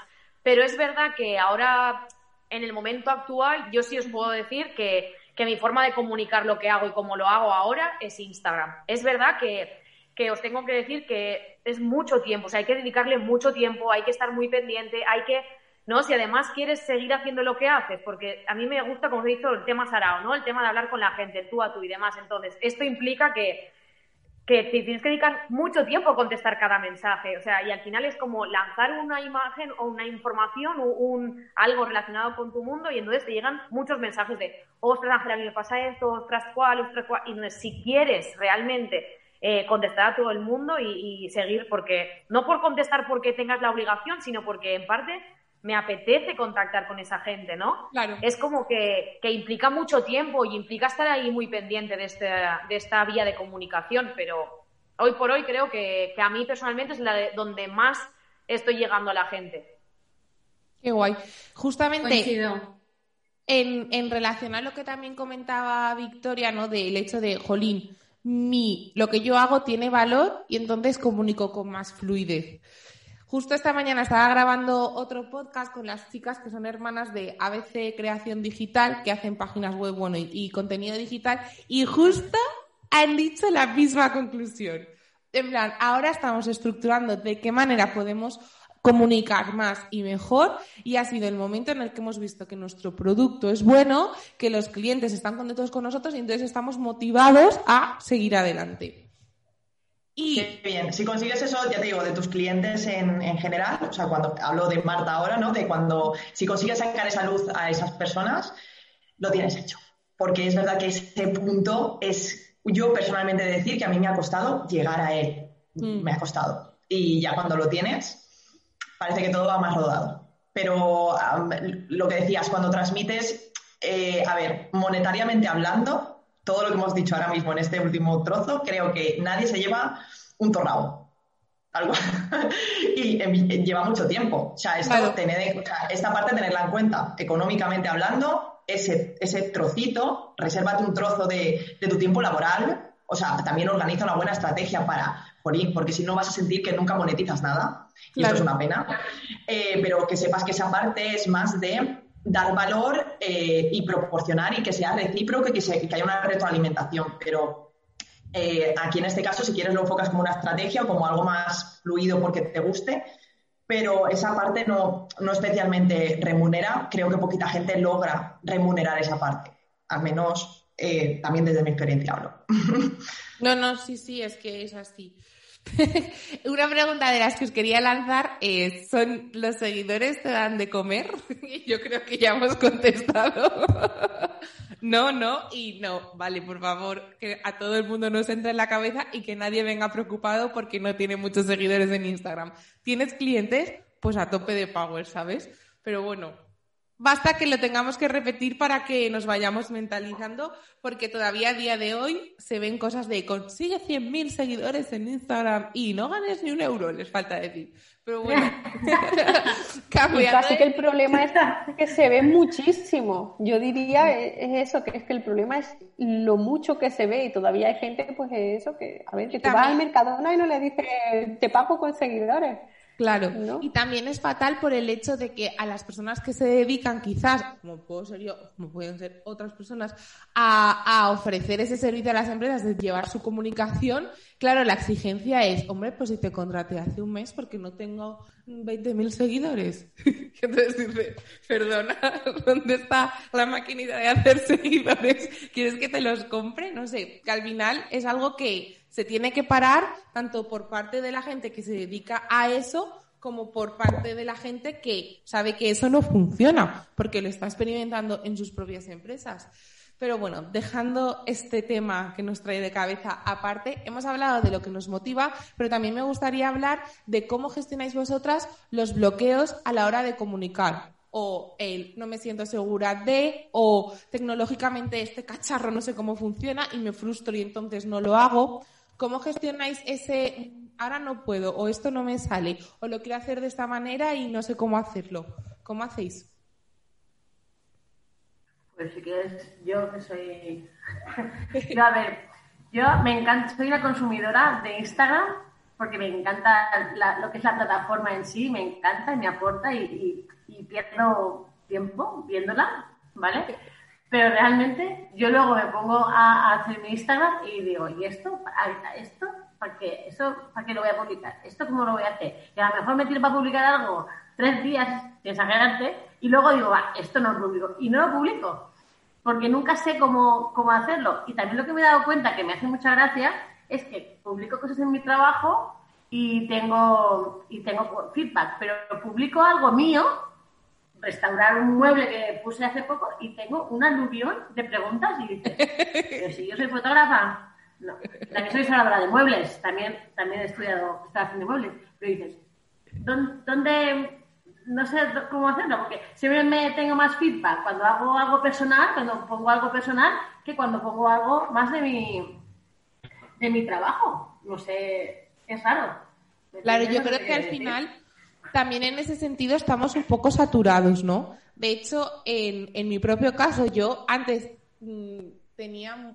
Pero es verdad que ahora, en el momento actual, yo sí os puedo decir que, que mi forma de comunicar lo que hago y cómo lo hago ahora es Instagram. Es verdad que, que os tengo que decir que es mucho tiempo, o sea, hay que dedicarle mucho tiempo, hay que estar muy pendiente, hay que ¿no? Si además quieres seguir haciendo lo que haces, porque a mí me gusta, como he dicho, el tema Sarao, ¿no? El tema de hablar con la gente, tú a tú y demás. Entonces, esto implica que, que te tienes que dedicar mucho tiempo a contestar cada mensaje. O sea, y al final es como lanzar una imagen o una información o un, algo relacionado con tu mundo y entonces te llegan muchos mensajes de, ostras, Ángela, a mí me pasa esto, ostras, cuál, ostras, cuál. Y entonces, si quieres realmente eh, contestar a todo el mundo y, y seguir, porque no por contestar porque tengas la obligación, sino porque en parte me apetece contactar con esa gente, ¿no? Claro. Es como que, que, implica mucho tiempo y implica estar ahí muy pendiente de, este, de esta vía de comunicación, pero hoy por hoy creo que, que a mí personalmente es la de, donde más estoy llegando a la gente. Qué guay. Justamente en, en relación a lo que también comentaba Victoria, ¿no? Del hecho de, jolín, mi, lo que yo hago tiene valor y entonces comunico con más fluidez. Justo esta mañana estaba grabando otro podcast con las chicas que son hermanas de ABC Creación Digital, que hacen páginas web bueno, y, y contenido digital, y justo han dicho la misma conclusión. En plan, ahora estamos estructurando de qué manera podemos comunicar más y mejor y ha sido el momento en el que hemos visto que nuestro producto es bueno, que los clientes están contentos con nosotros y entonces estamos motivados a seguir adelante. Y... Qué bien. Si consigues eso, ya te digo, de tus clientes en, en, general, o sea, cuando hablo de Marta ahora, ¿no? De cuando, si consigues sacar esa luz a esas personas, lo tienes hecho. Porque es verdad que ese punto es, yo personalmente decir que a mí me ha costado llegar a él. Mm. Me ha costado. Y ya cuando lo tienes, parece que todo va más rodado. Pero um, lo que decías, cuando transmites, eh, a ver, monetariamente hablando, todo lo que hemos dicho ahora mismo en este último trozo, creo que nadie se lleva un torrado. Algo. y lleva mucho tiempo. O sea, esto, tener, o sea, esta parte tenerla en cuenta, económicamente hablando, ese, ese trocito, resérvate un trozo de, de tu tiempo laboral, o sea, también organiza una buena estrategia para, jolín, porque si no vas a sentir que nunca monetizas nada, y claro. esto es una pena, eh, pero que sepas que esa parte es más de dar valor eh, y proporcionar y que sea recíproco y que, se, que haya una retroalimentación. Pero eh, aquí en este caso, si quieres, lo enfocas como una estrategia o como algo más fluido porque te guste, pero esa parte no, no especialmente remunera. Creo que poquita gente logra remunerar esa parte, al menos eh, también desde mi experiencia hablo. No, no, sí, sí, es que es así. Una pregunta de las que os quería lanzar es, ¿son los seguidores te dan de comer? Yo creo que ya hemos contestado. no, no y no. Vale, por favor, que a todo el mundo nos entre en la cabeza y que nadie venga preocupado porque no tiene muchos seguidores en Instagram. ¿Tienes clientes? Pues a tope de power, ¿sabes? Pero bueno, Basta que lo tengamos que repetir para que nos vayamos mentalizando, porque todavía a día de hoy se ven cosas de consigue 100.000 seguidores en Instagram y no ganes ni un euro, les falta decir. Pero bueno, y casi que el problema es que se ve muchísimo. Yo diría es eso, que es que el problema es lo mucho que se ve y todavía hay gente, pues eso, que a ver, que te vas al Mercadona y no le dices te pago con seguidores. Claro, ¿no? y también es fatal por el hecho de que a las personas que se dedican quizás, como puedo ser yo, como pueden ser otras personas, a, a, ofrecer ese servicio a las empresas de llevar su comunicación, claro, la exigencia es, hombre, pues si te contraté hace un mes porque no tengo 20.000 seguidores. Entonces dice, perdona, ¿dónde está la maquinita de hacer seguidores? ¿Quieres que te los compre? No sé, que al final es algo que se tiene que parar tanto por parte de la gente que se dedica a eso como por parte de la gente que sabe que eso no funciona porque lo está experimentando en sus propias empresas. Pero bueno, dejando este tema que nos trae de cabeza aparte, hemos hablado de lo que nos motiva, pero también me gustaría hablar de cómo gestionáis vosotras los bloqueos a la hora de comunicar. O el no me siento segura de, o tecnológicamente este cacharro no sé cómo funciona y me frustro y entonces no lo hago. ¿Cómo gestionáis ese ahora no puedo o esto no me sale o lo quiero hacer de esta manera y no sé cómo hacerlo? ¿Cómo hacéis? pero sí que es yo que soy... yo, a ver, yo me encanta, soy una consumidora de Instagram porque me encanta lo que es la plataforma en sí, me encanta y me aporta y, pierdo tiempo viéndola, ¿vale? Pero realmente yo luego me pongo a, hacer mi Instagram y digo, ¿y esto? ¿Esto? ¿Para qué? ¿Eso para qué lo voy a publicar? ¿Esto cómo lo voy a hacer? Y a lo mejor me tiro para publicar algo tres días, sin exagerarte, y luego digo, va, esto no lo publico. Y no lo publico, porque nunca sé cómo, cómo hacerlo. Y también lo que me he dado cuenta, que me hace mucha gracia, es que publico cosas en mi trabajo y tengo, y tengo feedback, pero publico algo mío, restaurar un mueble que puse hace poco y tengo un aluvión de preguntas y dices, pero si yo soy fotógrafa, no, también soy salvadora de muebles, también, también he estudiado instalación de muebles, pero dices, ¿dónde, no sé cómo hacerlo? Porque siempre me tengo más feedback cuando hago algo personal, cuando pongo algo personal, que cuando pongo algo más de mi, de mi trabajo. No sé, es raro. Claro, yo creo que al final también en ese sentido estamos un poco saturados, ¿no? De hecho, en, en mi propio caso, yo antes mm, tenía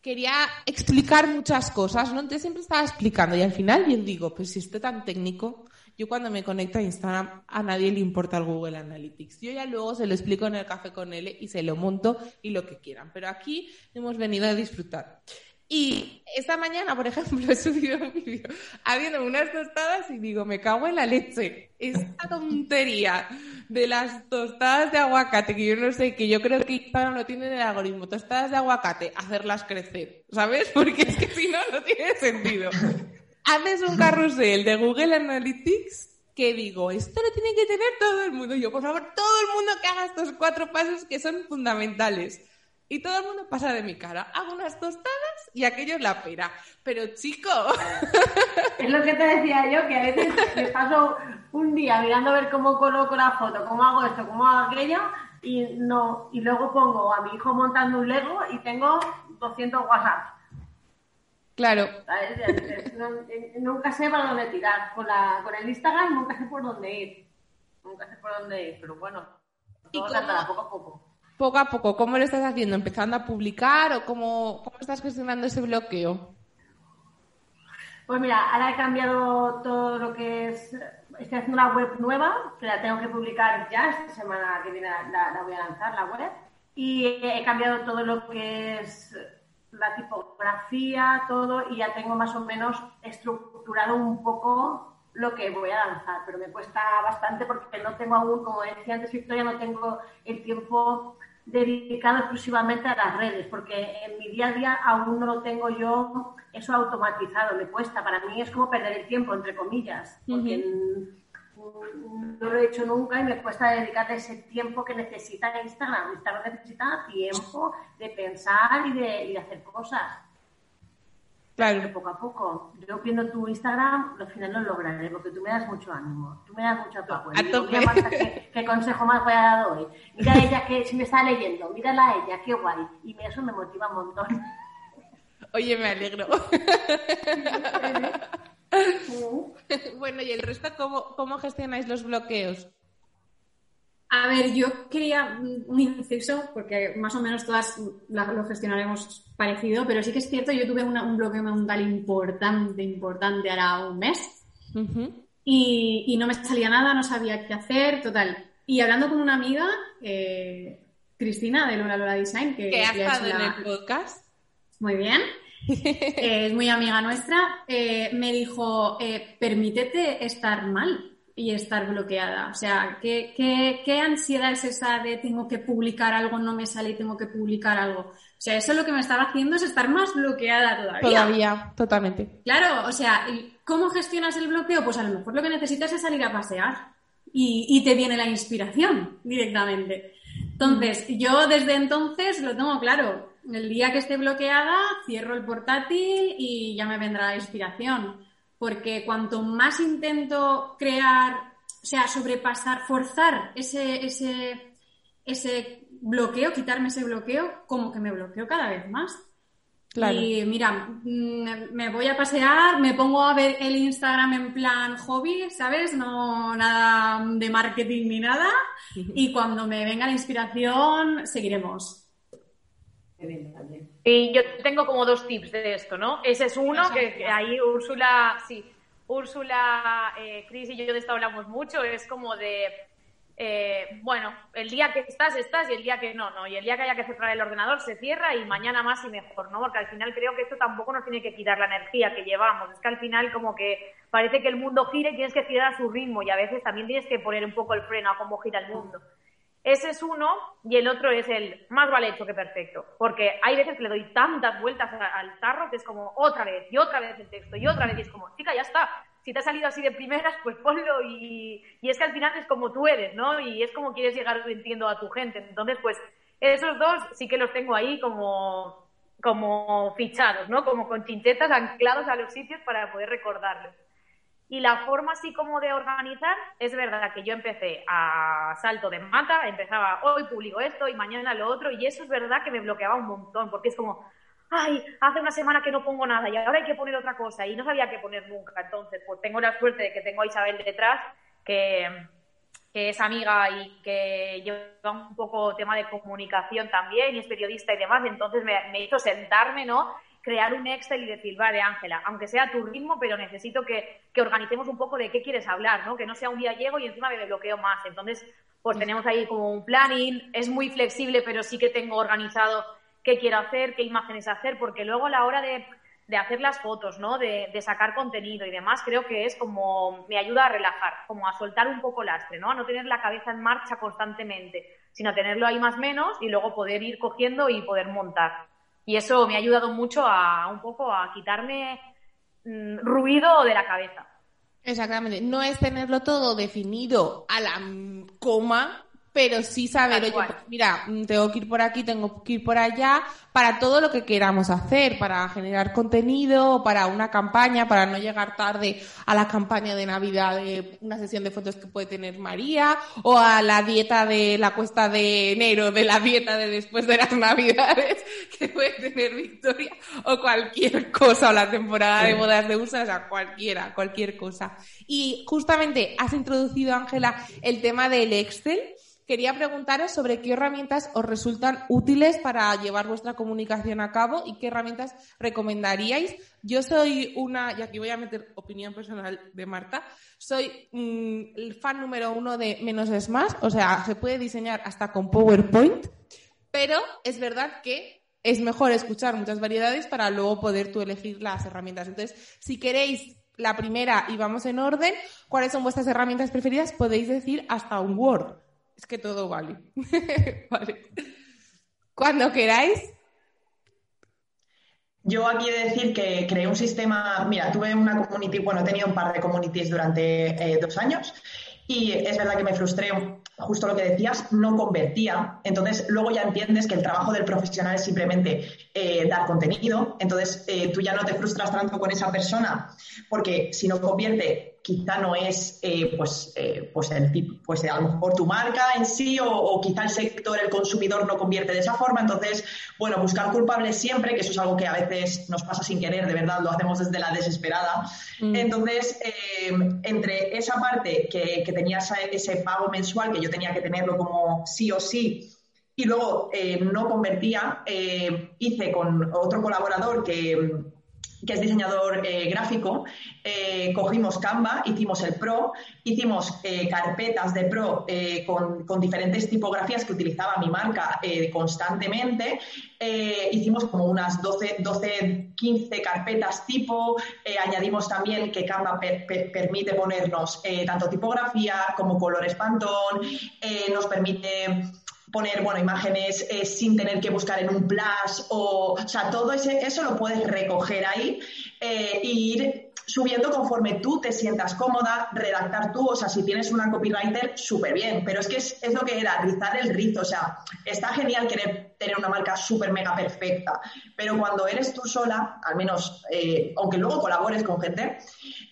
quería explicar muchas cosas, ¿no? Entonces siempre estaba explicando y al final yo digo, pues si esto tan técnico, yo cuando me conecto a Instagram a nadie le importa el Google Analytics. Yo ya luego se lo explico en el café con él y se lo monto y lo que quieran. Pero aquí hemos venido a disfrutar. Y esta mañana, por ejemplo, he subido un vídeo habiendo unas tostadas y digo, me cago en la leche. Esta tontería de las tostadas de aguacate, que yo no sé, que yo creo que Instagram no tiene el algoritmo, tostadas de aguacate, hacerlas crecer, ¿sabes? Porque es que si no, no tiene sentido haces un carrusel de Google Analytics que digo, esto lo tiene que tener todo el mundo. yo, por favor, todo el mundo que haga estos cuatro pasos que son fundamentales. Y todo el mundo pasa de mi cara. Hago unas tostadas y aquello es la pera. Pero chico. Es lo que te decía yo, que a veces me paso un día mirando a ver cómo coloco la foto, cómo hago esto, cómo hago aquello, y no, y luego pongo a mi hijo montando un Lego y tengo 200 WhatsApp. Claro. nunca sé para dónde tirar. Con, la, con el Instagram nunca sé por dónde ir. Nunca sé por dónde ir, pero bueno, ¿Y poco a poco. Poco a poco, ¿cómo lo estás haciendo? ¿Empezando a publicar o cómo, cómo estás gestionando ese bloqueo? Pues mira, ahora he cambiado todo lo que es. Estoy haciendo una web nueva, que la tengo que publicar ya, esta semana que viene la voy a lanzar, la web. Y he cambiado todo lo que es la tipografía, todo, y ya tengo más o menos estructurado un poco lo que voy a lanzar, pero me cuesta bastante porque no tengo aún, como decía antes Victoria, no tengo el tiempo dedicado exclusivamente a las redes, porque en mi día a día aún no lo tengo yo eso automatizado, me cuesta, para mí es como perder el tiempo, entre comillas, porque no lo he hecho nunca y me cuesta dedicar ese tiempo que necesita Instagram. Instagram necesita tiempo de pensar y de, hacer cosas. Claro. poco a poco. Yo viendo tu Instagram, al final lo lograré, porque tú me das mucho ánimo, tú me das mucho apoyo. ¿qué, consejo más voy a dar hoy? Mira a ella que si me está leyendo, mírala a ella, qué guay. Y eso me motiva un montón. Oye, me alegro. bueno, ¿y el resto cómo, cómo gestionáis los bloqueos? A ver, yo quería un inciso, porque más o menos todas lo gestionaremos parecido, pero sí que es cierto, yo tuve un bloqueo mental importante, importante, ahora un mes, y, no me salía nada, no sabía qué hacer, total. Y hablando con una amiga, eh, Cristina de Lola Lola Design, que, ha estado en el podcast. Muy bien. es muy amiga nuestra, eh, me dijo, eh, permítete estar mal y estar bloqueada. O sea, ¿qué, ¿qué, ansiedad es esa de tengo que publicar algo, no me sale tengo que publicar algo? O sea, eso lo que me estaba haciendo es estar más bloqueada todavía. Todavía, totalmente. Claro, o sea, ¿cómo gestionas el bloqueo? Pues a lo mejor lo que necesitas es salir a pasear y, y te viene la inspiración directamente. Entonces, yo desde entonces lo tengo claro el día que esté bloqueada, cierro el portátil y ya me vendrá la inspiración. Porque cuanto más intento crear, o sea, sobrepasar, forzar ese, ese, ese bloqueo, quitarme ese bloqueo, como que me bloqueo cada vez más. Y mira, me voy a pasear, me pongo a ver el Instagram en plan hobby, ¿sabes? No nada de marketing ni nada. Y cuando me venga la inspiración, seguiremos. Y yo tengo como dos tips de esto, ¿no? Ese es uno que, ahí Úrsula, sí, Úrsula, eh, Cris y yo de esto hablamos mucho, es como de eh, bueno, el día que estás, estás y el día que no, no. Y el día que haya que cerrar el ordenador se cierra y mañana más y mejor, ¿no? Porque al final creo que esto tampoco nos tiene que quitar la energía que llevamos. Es que al final como que parece que el mundo gira y tienes que girar a su ritmo y a veces también tienes que poner un poco el freno a cómo gira el mundo. Ese es uno y el otro es el más vale hecho que perfecto. Porque hay veces que le doy tantas vueltas al tarro que es como otra vez y otra vez el texto y otra vez y es como, chica, ya está si te ha salido así de primeras, pues ponlo y, y, es que al final es como tú eres, ¿no? Y es como quieres llegar entiendo a tu gente. Entonces, pues esos dos sí que los tengo ahí como, como fichados, ¿no? Como con chinchetas anclados a los sitios para poder recordarlos. Y la forma así como de organizar, es verdad que yo empecé a salto de mata, empezaba hoy publico esto y mañana lo otro, y eso es verdad que me bloqueaba un montón, porque es como, ay, hace una semana que no pongo nada y ahora hay que poner otra cosa y no sabía qué poner nunca. Entonces, pues tengo la suerte de que tengo a Isabel detrás, que, es amiga y que lleva un poco tema de comunicación también y es periodista y demás. Entonces me, hizo sentarme, ¿no? Crear un Excel y decir, vale, Ángela, aunque sea tu ritmo, pero necesito que, que, organicemos un poco de qué quieres hablar, ¿no? Que no sea un día llego y encima me bloqueo más. Entonces, pues tenemos ahí como un planning, es muy flexible, pero sí que tengo organizado qué quiero hacer, qué imágenes hacer, porque luego a la hora de, hacer las fotos, ¿no? De, sacar contenido y demás, creo que es como me ayuda a relajar, como a soltar un poco lastre, ¿no? A no tener la cabeza en marcha constantemente, sino a tenerlo ahí más menos y luego poder ir cogiendo y poder montar. Y eso me ha ayudado mucho a un poco a quitarme mm, ruido de la cabeza. Exactamente, no es tenerlo todo definido a la coma, pero sí saber, oye, pues mira, mm, tengo que ir por aquí, tengo que ir por allá, para todo lo que queramos hacer, para generar contenido, para una campaña, para no llegar tarde a la campaña de Navidad de una sesión de fotos que puede tener María, o a la dieta de la cuesta de enero, de la dieta de después de las Navidades que puede tener Victoria, o cualquier cosa, o la temporada de bodas de USA, o sea, cualquiera, cualquier cosa. Y justamente has introducido, Ángela, el tema del Excel quería preguntaros sobre qué herramientas os resultan útiles para llevar vuestra comunicación a cabo y qué herramientas recomendaríais. Yo soy una, y aquí voy a meter opinión personal de Marta, soy mm, el fan número uno de menos es más, o sea, se puede diseñar hasta con PowerPoint, pero es verdad que es mejor escuchar muchas variedades para luego poder tú elegir las herramientas. Entonces, si queréis la primera y vamos en orden, ¿cuáles son vuestras herramientas preferidas? Podéis decir hasta un Word es que todo vale. vale. Cuando queráis. Yo aquí he de decir que creé un sistema, mira, tuve una community, bueno, he tenido un par de communities durante eh, dos años y es verdad que me frustré justo lo que decías, no convertía. Entonces, luego ya entiendes que el trabajo del profesional es simplemente eh, dar contenido. Entonces, eh, tú ya no te frustras tanto con esa persona, porque si no convierte, quizá no es eh, pues, pues, el, pues a lo mejor tu marca en sí o, quizá el sector, el consumidor no convierte de esa forma. Entonces, bueno, buscar culpables siempre, que eso es algo que a veces nos pasa sin querer, de verdad, lo hacemos desde la desesperada. Mm. Entonces, entre esa parte que, que tenía ese pago mensual que yo tenía que tenerlo como sí o sí y luego eh, no convertía, eh, hice con otro colaborador que, que es diseñador eh, gráfico, cogimos Canva, hicimos el Pro, hicimos carpetas de Pro con, diferentes tipografías que utilizaba mi marca constantemente, hicimos como unas 12, 12 15 carpetas tipo, añadimos también que Canva permite ponernos tanto tipografía como colores Pantone, nos permite poner bueno, imágenes eh, sin tener que buscar en un plus o, o sea, todo ese, eso lo puedes recoger ahí e ir subiendo conforme tú te sientas cómoda, redactar tú, o sea, si tienes una copywriter, súper bien, pero es que es, lo que era, rizar el rizo, o sea, está genial querer tener una marca súper mega perfecta, pero cuando eres tú sola, al menos, eh, aunque luego colabores con gente,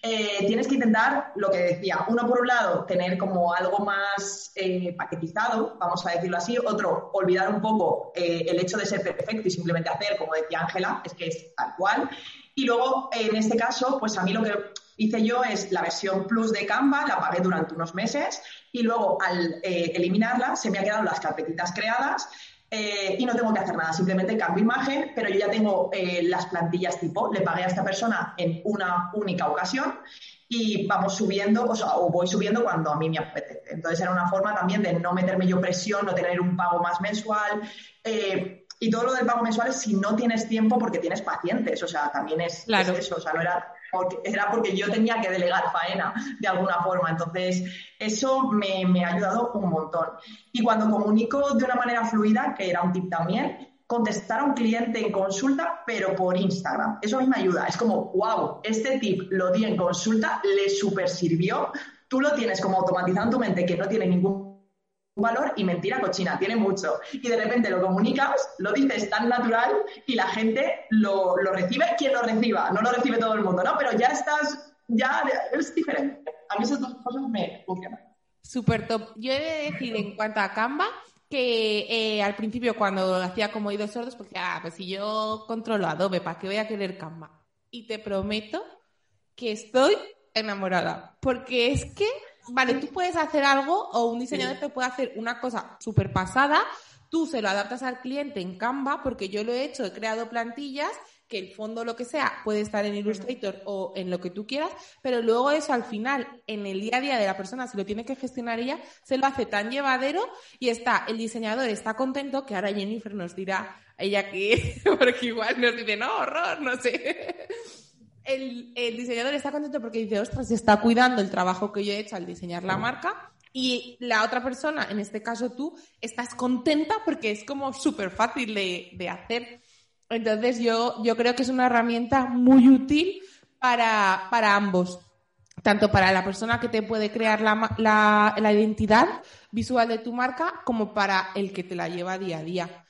eh, tienes que intentar lo que decía, uno por un lado, tener como algo más eh, paquetizado, vamos a decirlo así, otro, olvidar un poco el hecho de ser perfecto y simplemente hacer, como decía Ángela, es que es tal cual, y luego, en este caso, pues a mí lo que hice yo es la versión plus de Canva, la pagué durante unos meses y luego al eh, eliminarla se me han quedado las carpetitas creadas eh, y no tengo que hacer nada, simplemente cambio imagen, pero yo ya tengo eh, las plantillas tipo, le pagué a esta persona en una única ocasión y vamos subiendo, o, sea, o voy subiendo cuando a mí me apetece. Entonces era una forma también de no meterme yo presión, no tener un pago más mensual. Y todo lo del pago mensual es si no tienes tiempo porque tienes pacientes, o sea, también es, eso, o sea, no era porque, era porque yo tenía que delegar faena de alguna forma. Entonces, eso me, me, ha ayudado un montón. Y cuando comunico de una manera fluida, que era un tip también, contestar a un cliente en consulta, pero por Instagram. Eso a mí me ayuda. Es como, wow, este tip lo di en consulta, le super sirvió. Tú lo tienes como automatizado en tu mente que no tiene ningún valor y mentira cochina, tiene mucho. Y de repente lo comunicas, lo dices tan natural y la gente lo, recibe, quien lo reciba, no lo recibe todo el mundo, ¿no? Pero ya estás, ya es diferente. A mí esas dos cosas me funcionan. Súper top. Yo he de decir en cuanto a Canva que eh, al principio cuando hacía como oídos sordos, porque, ah, pues si yo controlo Adobe, ¿para qué voy a querer Canva? Y te prometo que estoy enamorada, porque es que vale, tú puedes hacer algo o un diseñador te puede hacer una cosa súper pasada, tú se lo adaptas al cliente en Canva, porque yo lo he hecho, he creado plantillas que el fondo, lo que sea, puede estar en Illustrator o en lo que tú quieras, pero luego eso al final, en el día a día de la persona, si lo tiene que gestionar ella, se lo hace tan llevadero y está, el diseñador está contento que ahora Jennifer nos dirá, ella que, porque igual nos dice, no, horror, no sé el, diseñador está contento porque dice, ostras, se está cuidando el trabajo que yo he hecho al diseñar la marca. Y la otra persona, en este caso tú, estás contenta porque es como súper fácil de, hacer. Entonces yo, yo creo que es una herramienta muy útil para, ambos. Tanto para la persona que te puede crear la, la identidad visual de tu marca como para el que te la lleva día a día.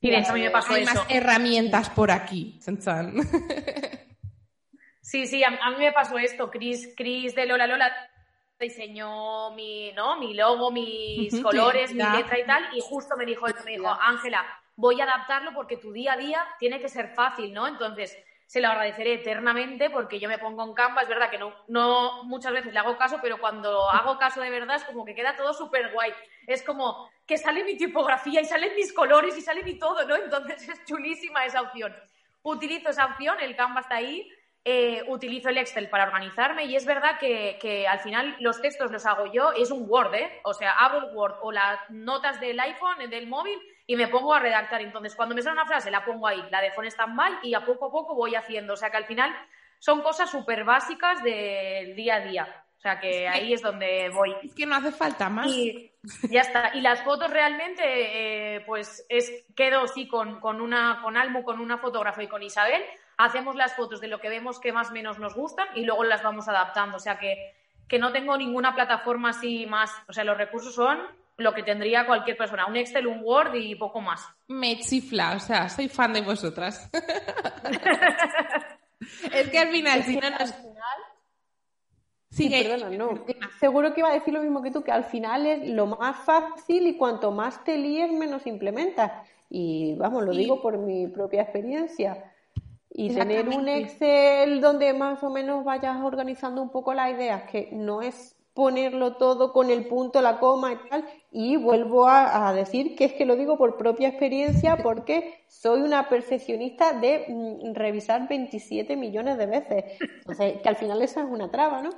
Y de hecho a mí me pasó Hay más herramientas por aquí. sí, sí, a, mí me pasó esto. Chris, Chris de Lola Lola diseñó mi, ¿no? mi logo, mis colores, mi letra y tal, y justo me dijo, me dijo, Ángela, voy a adaptarlo porque tu día a día tiene que ser fácil, ¿no? Entonces, se lo agradeceré eternamente porque yo me pongo en Canva, es verdad que no, no muchas veces le hago caso, pero cuando hago caso de verdad es como que queda todo súper guay. Es como, que sale mi tipografía y salen mis colores y sale mi todo, ¿no? Entonces es chulísima esa opción. Utilizo esa opción, el Canva está ahí, eh, utilizo el Excel para organizarme y es verdad que, al final los textos los hago yo, es un Word, ¿eh? O sea, abro el Word o las notas del iPhone, del móvil y me pongo a redactar. Entonces, cuando me sale una frase, la pongo ahí, la dejo en stand-by y a poco a poco voy haciendo. O sea, que al final son cosas súper básicas del día a día. O sea que ahí es donde voy. Es que no hace falta más. Y ya está. Y las fotos realmente, eh, pues es, quedo sí con, con, una, con Almu, con una fotógrafa y con Isabel. Hacemos las fotos de lo que vemos que más o menos nos gustan y luego las vamos adaptando. O sea que, que no tengo ninguna plataforma así más. O sea, los recursos son lo que tendría cualquier persona, un Excel, un Word y poco más. Me chifla, o sea, soy fan de vosotras. es que al final, si no nos Sí, perdona, no. Seguro que iba a decir lo mismo que tú, que al final es lo más fácil y cuanto más te líes, menos implementas. Y vamos, lo digo por mi propia experiencia. Y tener un Excel donde más o menos vayas organizando un poco las ideas, que no es ponerlo todo con el punto, la coma y tal. Y vuelvo a, decir que es que lo digo por propia experiencia porque soy una perfeccionista de mm, revisar 27 millones de veces. Sea, que al final esa es una traba, ¿no?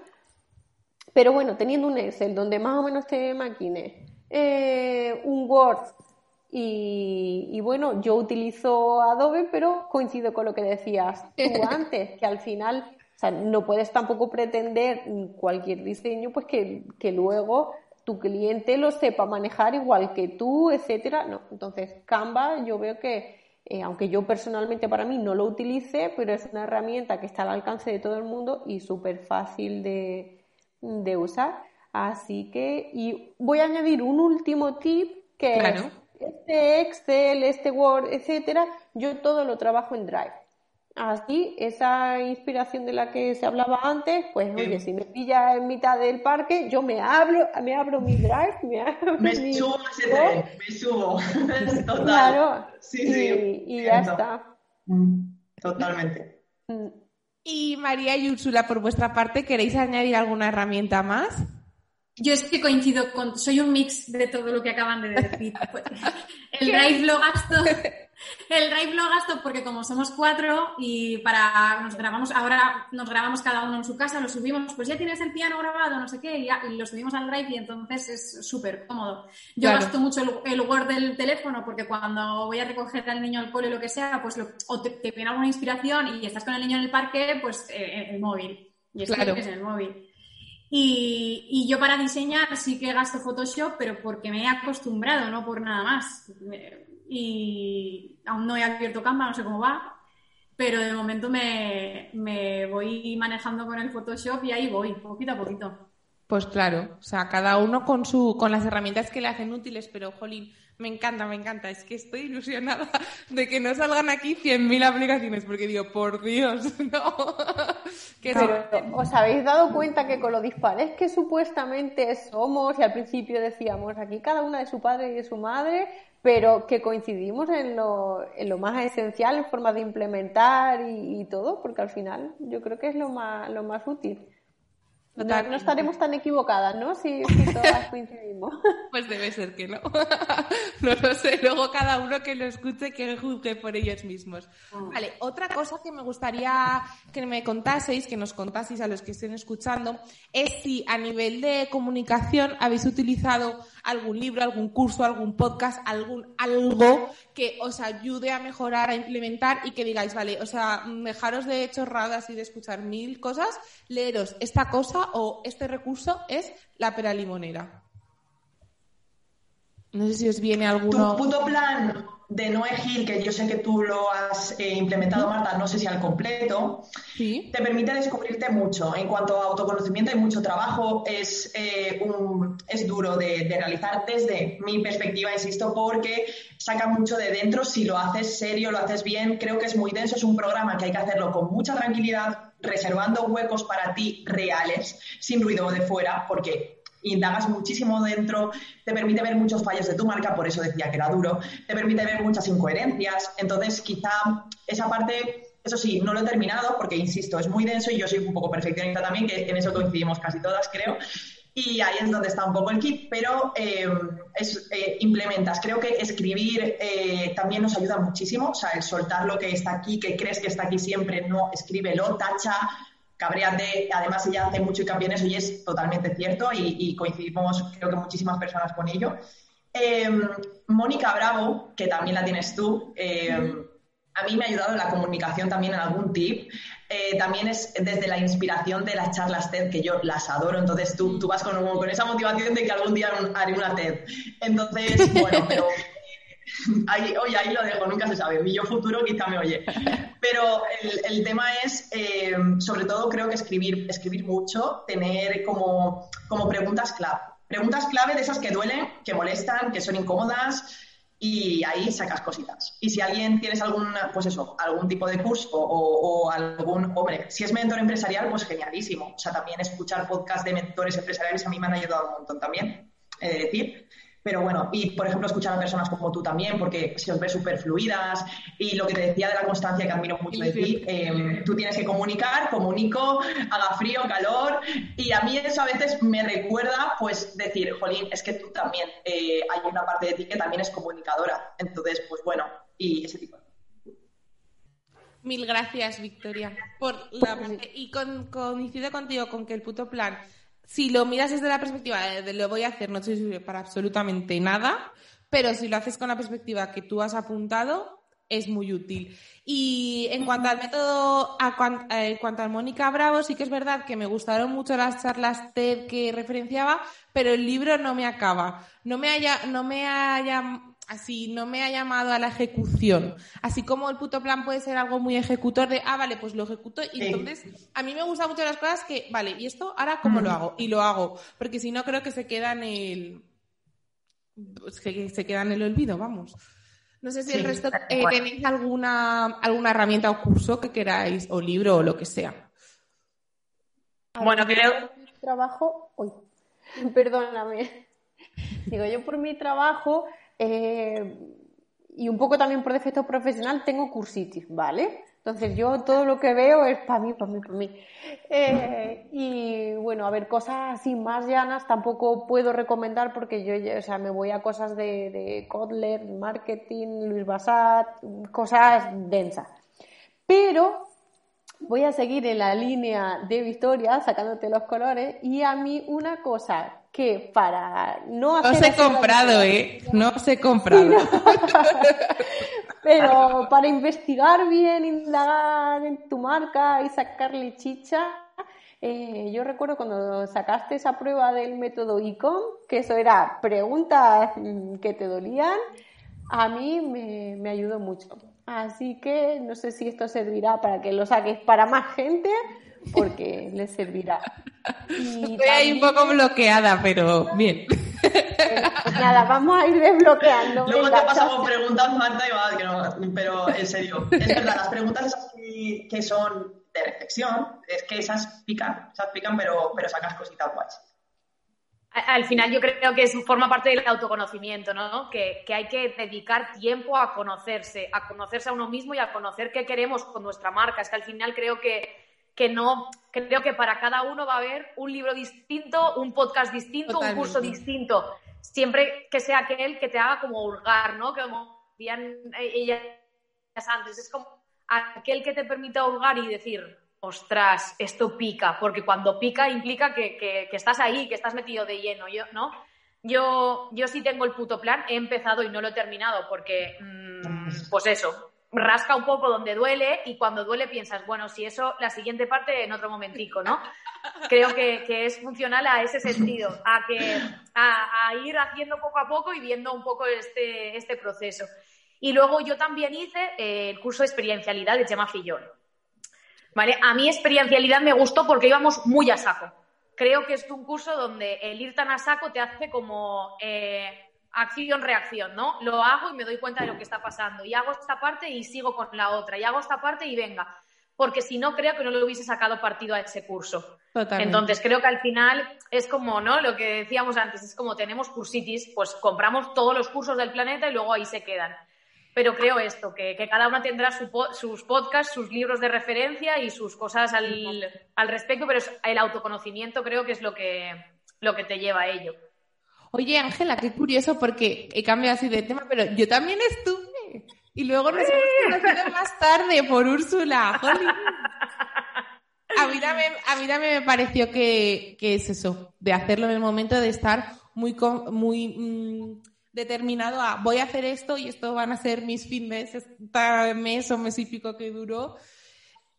Pero bueno, teniendo un Excel donde más o menos te maquine, eh, un Word y, bueno, yo utilizo Adobe, pero coincido con lo que decías tú antes, que al final no puedes tampoco pretender cualquier diseño pues que, que luego tu cliente lo sepa manejar igual que tú, etcétera. No, entonces Canva yo veo que, eh, aunque yo personalmente para mí no lo utilice, pero es una herramienta que está al alcance de todo el mundo y súper fácil de, de, usar. Así que, y voy a añadir un último tip que es este Excel, este Word, etcétera, yo todo lo trabajo en Drive. Así, esa inspiración de la que se hablaba antes, pues oye, si me pilla en mitad del parque, yo me abro, me abro mi drive, me abro me subo ese tren, me subo. Total. Claro. Sí, y, sí. Y ya está. Mm, totalmente. Mm. Y María y Úrsula, por vuestra parte, ¿queréis añadir alguna herramienta más? Yo es que coincido con, soy un mix de todo lo que acaban de decir. El drive lo gasto el Drive lo gasto porque como somos cuatro y para nos grabamos, ahora nos grabamos cada uno en su casa, lo subimos, pues ya tienes el piano grabado, no sé qué, y, lo subimos al Drive y entonces es súper cómodo. Yo gasto mucho el, Word del teléfono porque cuando voy a recoger al niño al cole o lo que sea, pues o te, viene alguna inspiración y estás con el niño en el parque, pues eh, el móvil. Y es claro. es el móvil. Y, yo para diseñar sí que gasto Photoshop, pero porque me he acostumbrado, no por nada más y aún no he abierto Canva, no sé cómo va, pero de momento me, me voy manejando con el Photoshop y ahí voy, poquito a poquito. Pues claro, o sea, cada uno con su, con las herramientas que le hacen útiles, pero jolín, me encanta, me encanta. Es que estoy ilusionada de que no salgan aquí 100.000 aplicaciones, porque digo, por Dios, no. Pero, ¿os habéis dado cuenta que con lo dispares que supuestamente somos, y al principio decíamos aquí cada una de su padre y de su madre, pero que coincidimos en lo, en lo más esencial, en forma de implementar y, todo, porque al final yo creo que es lo más, lo más útil. No, estaremos tan equivocadas, ¿no? Si, todas coincidimos. Pues debe ser que no. No lo sé. Luego cada uno que lo escuche que juzgue por ellos mismos. Mm. Vale, otra cosa que me gustaría que me contaseis, que nos contaseis a los que estén escuchando, es si a nivel de comunicación habéis utilizado algún libro, algún curso, algún podcast, algún algo que os ayude a mejorar, a implementar y que digáis, vale, o sea, dejaros de chorradas y de escuchar mil cosas, leeros esta cosa o este recurso es la pera limonera. No sé si os viene alguno. Tu puto plan de Noé Gil, que yo sé que tú lo has eh, implementado, Marta, no sé si al completo, ¿Sí? te permite descubrirte mucho. En cuanto a autoconocimiento, hay mucho trabajo, es, eh, un, es duro de, de, realizar desde mi perspectiva, insisto, porque saca mucho de dentro. Si lo haces serio, lo haces bien, creo que es muy denso, es un programa que hay que hacerlo con mucha tranquilidad, reservando huecos para ti reales, sin ruido de fuera, porque indagas muchísimo dentro, te permite ver muchos fallos de tu marca, por eso decía que era duro, te permite ver muchas incoherencias. Entonces, quizá esa parte, eso sí, no lo he terminado porque, insisto, es muy denso y yo soy un poco perfeccionista también, que en eso coincidimos casi todas, creo. Y ahí es donde está un poco el kit, pero eh, eh, implementas. Creo que escribir eh, también nos ayuda muchísimo, o sea, el soltar lo que está aquí, que crees que está aquí siempre, no, escríbelo, tacha, cabreate, además ella hace mucho hincapié en eso y es totalmente cierto y, coincidimos creo que muchísimas personas con ello. Em, Mónica Bravo, que también la tienes tú, em, a mí me ha ayudado en la comunicación también en algún tip. Eh, también es desde la inspiración de las charlas TED, que yo las adoro, entonces tú, tú vas con, con esa motivación de que algún día haré una TED. Entonces, bueno, pero ahí, oye, ahí lo dejo, nunca se sabe. Mi yo futuro quizá me oye. Pero el, tema es, eh, sobre todo, creo que escribir, escribir mucho, tener como, como preguntas clave. Preguntas clave de esas que duelen, que molestan, que son incómodas y ahí sacas cositas. Y si alguien tienes algún, pues eso, algún tipo de curso o, o, algún, hombre, si es mentor empresarial, pues genialísimo. O sea, también escuchar podcast de mentores empresariales a mí me han ayudado un montón también, eh, decir. Pero bueno, y por ejemplo, escuchar a personas como tú también, porque se os ve súper fluidas. Y lo que te decía de la constancia, que admiro mucho de ti, em, tú tienes que comunicar, comunico, haga frío, calor. Y a mí eso a veces me recuerda, pues, decir, Jolín, es que tú también, eh, hay una parte de ti que también es comunicadora. Entonces, pues bueno, y ese tipo Mil gracias, Victoria. Por la... Y con, coincido contigo con que el puto plan si lo miras desde la perspectiva de, lo voy a hacer, no sirve para absolutamente nada, pero si lo haces con la perspectiva que tú has apuntado, es muy útil. Y en cuanto al método, a eh, en cuanto a Mónica Bravo, sí que es verdad que me gustaron mucho las charlas TED que referenciaba, pero el libro no me acaba. No me haya, no me haya así no me ha llamado a la ejecución. Así como el puto plan puede ser algo muy ejecutor de, ah, vale, pues lo ejecuto. Y entonces, a mí me gustan mucho las cosas que, vale, ¿y esto ahora cómo lo hago? Y lo hago. Porque si no, creo que se queda en el. Pues que se queda en el olvido, vamos. No sé si el resto eh, tenéis alguna, alguna herramienta o curso que queráis, o libro o lo que sea. Bueno, creo. Trabajo. Uy, perdóname. Digo, yo por mi trabajo eh, y un poco también por defecto profesional tengo cursitis, ¿vale? Entonces yo todo lo que veo es para mí, para mí, para mí. Eh, y bueno, a ver, cosas así más llanas tampoco puedo recomendar porque yo, o sea, me voy a cosas de, de Kotler, marketing, Luis Basat, cosas densas. Pero voy a seguir en la línea de Victoria, sacándote los colores, y a mí una cosa que para no hacer... No os he comprado, ¿eh? No os he comprado. Pero para investigar bien, indagar en tu marca y sacarle chicha, eh, yo recuerdo cuando sacaste esa prueba del método ICOM, que eso era preguntas mm, que te dolían, a mí me, me ayudó mucho. Así que no sé si esto servirá para que lo saques para más gente, porque les servirá. Estoy ahí un poco bloqueada, pero bien. Pues nada, vamos a ir desbloqueando. Luego te pasamos preguntas, Marta, y va, que no, pero en serio, es verdad, las preguntas esas que, son de reflexión, es que esas pican, esas pican, pero, pero sacas cositas guays. Al final yo creo que eso forma parte del autoconocimiento, ¿no? Que, que, hay que dedicar tiempo a conocerse, a conocerse a uno mismo y a conocer qué queremos con nuestra marca. Es que al final creo que que no, creo que para cada uno va a haber un libro distinto, un podcast distinto, un curso distinto, siempre que sea aquel que te haga como hurgar, ¿no? Como decían ellas antes, es como aquel que te permita hurgar y decir, ostras, esto pica, porque cuando pica implica que, que, estás ahí, que estás metido de lleno, yo, ¿no? Yo, yo sí tengo el puto plan, he empezado y no lo he terminado porque, mm, pues eso, rasca un poco donde duele y cuando duele piensas, bueno, si eso, la siguiente parte en otro momentico, ¿no? Creo que, es funcional a ese sentido, a, que, a, ir haciendo poco a poco y viendo un poco este, este proceso. Y luego yo también hice eh, el curso de experiencialidad de Gemma Fillón. ¿Vale? A mí experiencialidad me gustó porque íbamos muy a saco. Creo que es un curso donde el ir tan a saco te hace como... Eh, acción-reacción, ¿no? Lo hago y me doy cuenta de lo que está pasando. Y hago esta parte y sigo con la otra. Y hago esta parte y venga. Porque si no, creo que no le hubiese sacado partido a ese curso. Entonces, creo que al final es como, ¿no? Lo que decíamos antes, es como tenemos cursitis, pues compramos todos los cursos del planeta y luego ahí se quedan. Pero creo esto, que, cada una tendrá sus podcasts, sus libros de referencia y sus cosas al, al respecto, pero el autoconocimiento creo que es lo que, lo que te lleva a ello. Oye, Ángela, qué curioso porque he cambiado así de tema, pero yo también estuve. Y luego nos hemos conocido más tarde por Úrsula. A mí, también, a mí también me pareció que, es eso, de hacerlo en el momento de estar muy, muy mm, determinado a voy a hacer esto y esto van a ser mis fines, este mes o mes y pico que duró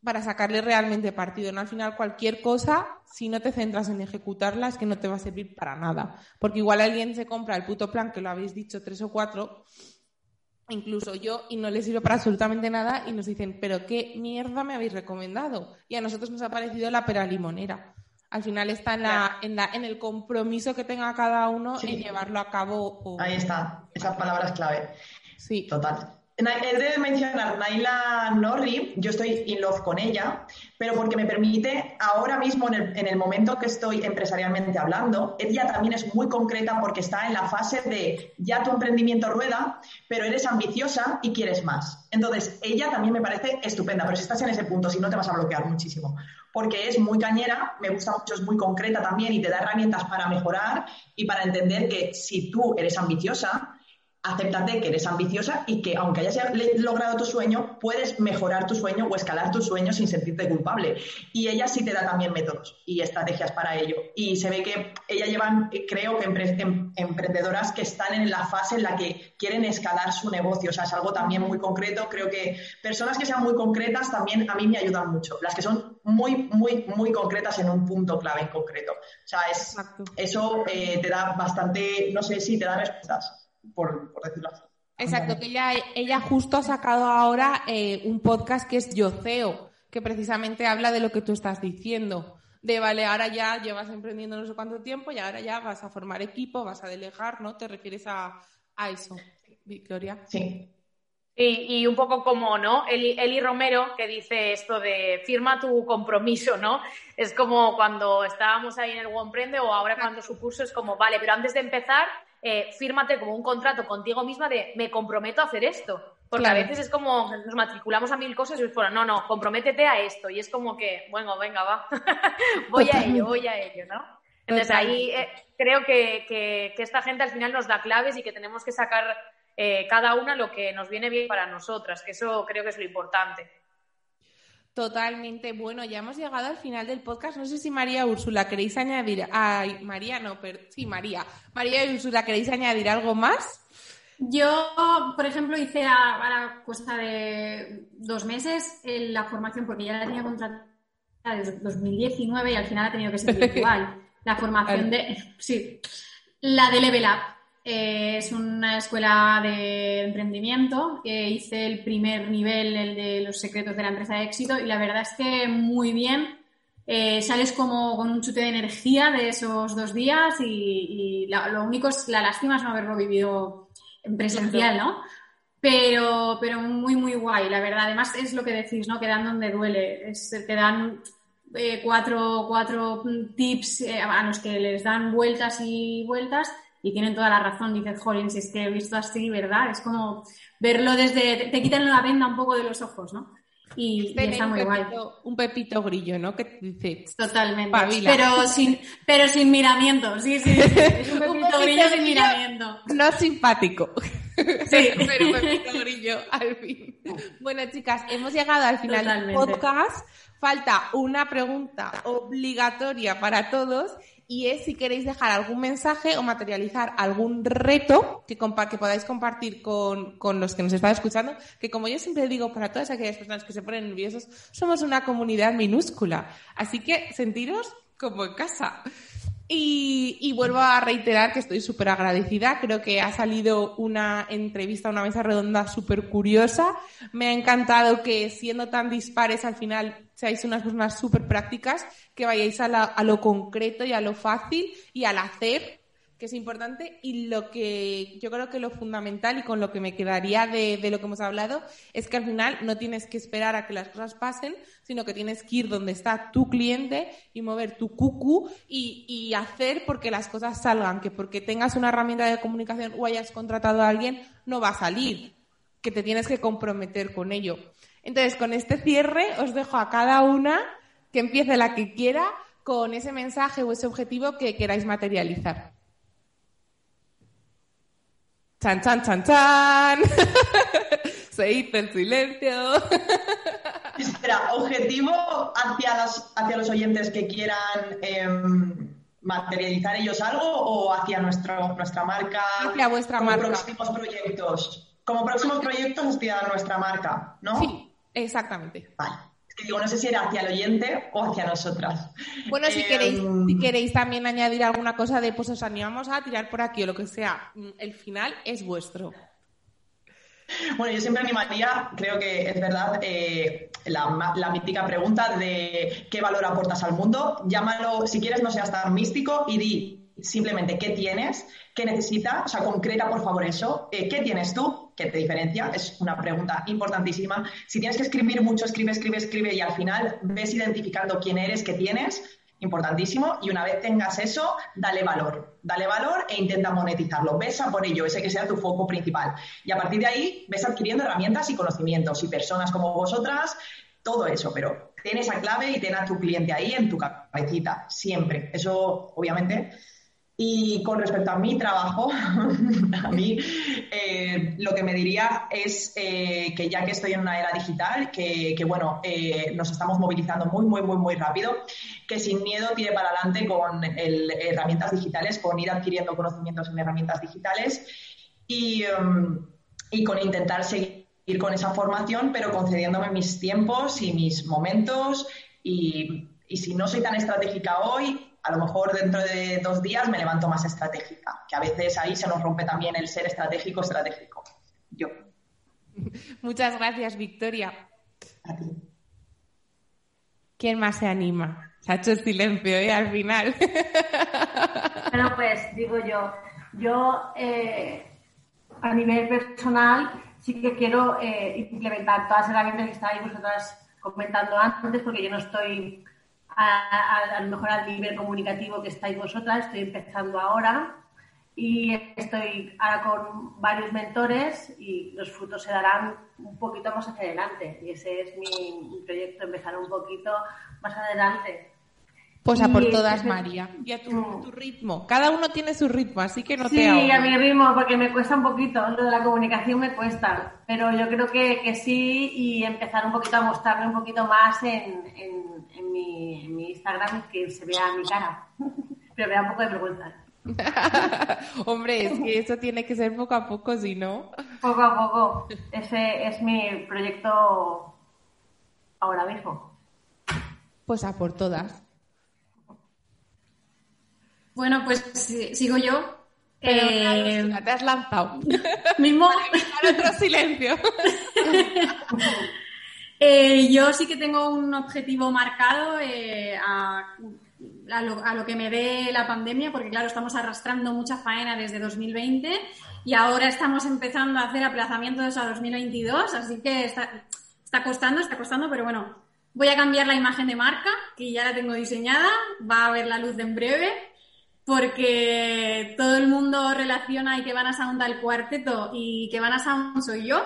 para sacarle realmente partido. ¿no? Al final, cualquier cosa, si no te centras en ejecutarla, es que no te va a servir para nada. Porque igual alguien se compra el puto plan, que lo habéis dicho tres o cuatro, incluso yo, y no le sirve para absolutamente nada, y nos dicen, pero qué mierda me habéis recomendado. Y a nosotros nos ha parecido la pera limonera. Al final está en, la, en, la, en el compromiso que tenga cada uno en llevarlo a cabo. Ahí está, esa palabra es clave. Sí. Total. He de mencionar Naila Norri, yo estoy in love con ella, pero porque me permite ahora mismo, en el, momento que estoy empresarialmente hablando, ella también es muy concreta porque está en la fase de ya tu emprendimiento rueda, pero eres ambiciosa y quieres más. Entonces, ella también me parece estupenda, pero si estás en ese punto, si no te vas a bloquear muchísimo, porque es muy cañera, me gusta mucho, es muy concreta también y te da herramientas para mejorar y para entender que si tú eres ambiciosa, acéptate que eres ambiciosa y que aunque hayas logrado tu sueño, puedes mejorar tu sueño o escalar tu sueño sin sentirte culpable. Y ella sí te da también métodos y estrategias para ello. Y se ve que ella llevan, creo que em, emprendedoras que están en la fase en la que quieren escalar su negocio. O sea, es algo también muy concreto. Creo que personas que sean muy concretas también a mí me ayudan mucho. Las que son muy, muy, muy concretas en un punto clave en concreto. O sea, es, eso eh, te da bastante, no sé si te da respuestas por, decirlo así. Exacto, que ella, ella justo ha sacado ahora eh, un podcast que es Yoceo, que precisamente habla de lo que tú estás diciendo. De vale, ahora ya llevas emprendiendo no sé cuánto tiempo y ahora ya vas a formar equipo, vas a delegar, ¿no? ¿Te refieres a, a eso, Victoria? Sí. Y, y, un poco como, ¿no? Eli, Eli, Romero, que dice esto de firma tu compromiso, ¿no? Es como cuando estábamos ahí en el One o ahora cuando su curso es como, vale, pero antes de empezar, eh, fírmate como un contrato contigo misma de me comprometo a hacer esto. Porque claro. a veces es como nos matriculamos a mil cosas y es no, no, comprométete a esto. Y es como que, bueno, venga, va, voy a ello, voy a ello, ¿no? Entonces ahí eh, creo que, que, que esta gente al final nos da claves y que tenemos que sacar eh, cada una lo que nos viene bien para nosotras, que eso creo que es lo importante. Totalmente. Bueno, ya hemos llegado al final del podcast. No sé si María Úrsula queréis añadir. Ay, María no, pero sí, María. María y Úrsula, ¿queréis añadir algo más? Yo, por ejemplo, hice a, a la costa de dos meses la formación, porque ya la tenía contratada desde 2019 y al final ha tenido que ser virtual. La formación de. Sí. La de Level Up eh, es una escuela de emprendimiento. que hice el primer nivel, el de los secretos de la empresa de éxito, y la verdad es que muy bien. Eh, sales como con un chute de energía de esos dos días y, lo único es la lástima es no haberlo vivido en presencial, ¿no? Pero, pero muy, muy guay, la verdad. Además es lo que decís, ¿no? Que dan donde duele. Es, te dan eh, cuatro, cuatro tips eh, a los que les dan vueltas y vueltas y tienen toda la razón. Dices, jolín, si es que he visto así, ¿verdad? Es como verlo desde. Te, quitan la venda un poco de los ojos, ¿no? Y, y está muy un guay. pepito, un pepito grillo, ¿no? Que te dice. Totalmente. Pabila. Pero sin, pero sin miramiento. Sí, sí. sí. Es un pepito pepito grillo sin miramiento. No simpático. Sí. Pero pepito grillo, al fin. Bueno, chicas, hemos llegado al final del podcast. Falta una pregunta obligatoria para todos y es si queréis dejar algún mensaje o materializar algún reto que, podáis compartir con, con los que nos están escuchando, que como yo siempre digo, para todas aquellas personas que se ponen nerviosos, somos una comunidad minúscula. Así que sentiros como en casa. Y, y vuelvo a reiterar que estoy súper agradecida. Creo que ha salido una entrevista, una mesa redonda súper curiosa. Me ha encantado que siendo tan dispares al final seáis unas personas súper prácticas, que vayáis a, la- a lo concreto y a lo fácil y al hacer, que es importante. Y lo que yo creo que lo fundamental y con lo que me quedaría de, lo que hemos hablado es que al final no tienes que esperar a que las cosas pasen, sino que tienes que ir donde está tu cliente y mover tu cucu y hacer porque las cosas salgan, que porque tengas una herramienta de comunicación o hayas contratado a alguien, no va a salir, que te tienes que comprometer con ello. Entonces, con este cierre os dejo a cada una que empiece la que quiera con ese mensaje o ese objetivo que queráis materializar. Chan, chan, chan, chan. Se hizo el silencio. Espera, objetivo hacia, las, hacia los oyentes que quieran em, materializar ellos algo o hacia nuestro, nuestra marca. Hacia vuestra como marca. próximos proyectos. Como próximos proyectos hacia nuestra marca, ¿no? Sí, exactamente. Vale. Es que digo, no sé si era hacia el oyente o hacia nosotras. Bueno, si Em, queréis, si queréis también añadir alguna cosa de pues os animamos a tirar por aquí o lo que sea, mm, el final es vuestro. Bueno, yo siempre animaría, creo que es verdad, eh, la, la mítica pregunta de qué valor aportas al mundo. Llámalo, si quieres, no seas tan místico y di simplemente qué tienes, qué necesitas, o sea, concreta por favor eso. Eh, ¿Qué tienes tú? ¿Qué te diferencia? Es una pregunta importantísima. Si tienes que escribir mucho, escribe, escribe, escribe y al final ves identificando quién eres, qué tienes. Importantísimo. Y una vez tengas eso, dale valor. Dale valor e intenta monetizarlo. Ves a por ello, ese que sea tu foco principal. Y a partir de ahí, ves adquiriendo herramientas y conocimientos y personas como vosotras, todo eso. Pero ten esa clave y ten a tu cliente ahí en tu cabecita, siempre. Eso, obviamente. Y con respecto a mi trabajo, a mí eh, lo que me diría es eh, que ya que estoy en una era digital, que, que, bueno, eh, nos estamos movilizando muy, muy, muy, muy rápido, que sin miedo tire para adelante con herramientas digitales, con ir adquiriendo conocimientos en herramientas digitales y, em, y con intentar seguir con esa formación, pero concediéndome mis tiempos y mis momentos y, y si no soy tan estratégica hoy, a lo mejor dentro de dos días me levanto más estratégica, que a veces ahí se nos rompe también el ser estratégico estratégico. yo. Muchas gracias, Victoria. A ti. ¿Quién más se anima? Se ha hecho el silencio, ¿eh? Al final. Bueno, pues digo yo, yo eh, a nivel personal sí que quiero eh, implementar todas las herramientas que estáis vosotras comentando antes, porque yo no estoy a, a- a lo mejor al nivel comunicativo que estáis vosotras, estoy empezando ahora y estoy ahora con varios mentores y los frutos se darán un poquito más hacia adelante y ese es mi, mi proyecto, empezar un poquito más adelante. Pues a por todas, María. Y a tu, Mm. tu ritmo. Cada uno tiene su ritmo, así que no te Sí, a mi ritmo, porque me cuesta un poquito, lo de la comunicación me cuesta, pero yo creo que, que sí y empezar un poquito a mostrarme un poquito más en, en, en mi, en mi Instagram que se vea mi cara, pero me da un poco de vergüenza. Hombre, es que eso tiene que ser poco a poco, si no. Poco a poco, ese es mi proyecto ahora mismo. Pues a por todas. Bueno, pues si- sigo yo. Pero Eh, te has lanzado. mismo, otro silencio. Eh, yo sí que tengo un objetivo marcado eh, a, lo, que me dé la pandemia, porque claro, estamos arrastrando mucha faena desde 2020 y ahora estamos empezando a hacer aplazamientos a 2022, así que está, está costando, está costando, pero bueno, voy a cambiar la imagen de marca, que ya la tengo diseñada, va a ver la luz en breve, porque todo el mundo relaciona y que van a Sound al cuarteto y que van a Sound soy yo,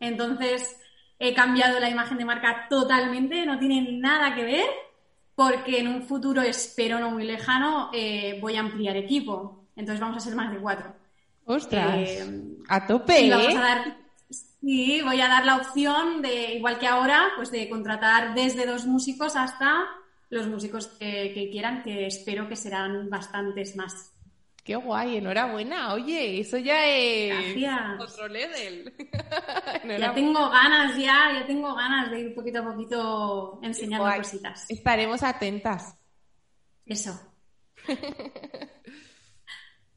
entonces he cambiado la imagen de marca totalmente, no tiene nada que ver, porque en un futuro, espero no muy lejano, eh, voy a ampliar equipo. Entonces vamos a ser más de cuatro. Ostras. Eh, a tope, y vamos ¿eh? a dar, sí, voy a dar la opción de, igual que ahora, pues de contratar desde dos músicos hasta los músicos que, que quieran, que espero que serán bastantes más. Qué guay, enhorabuena. Oye, eso ya es Gracias. otro level. Ya tengo ganas, ya, ya tengo ganas de ir poquito a poquito enseñando Guay. cositas. Estaremos atentas. Eso.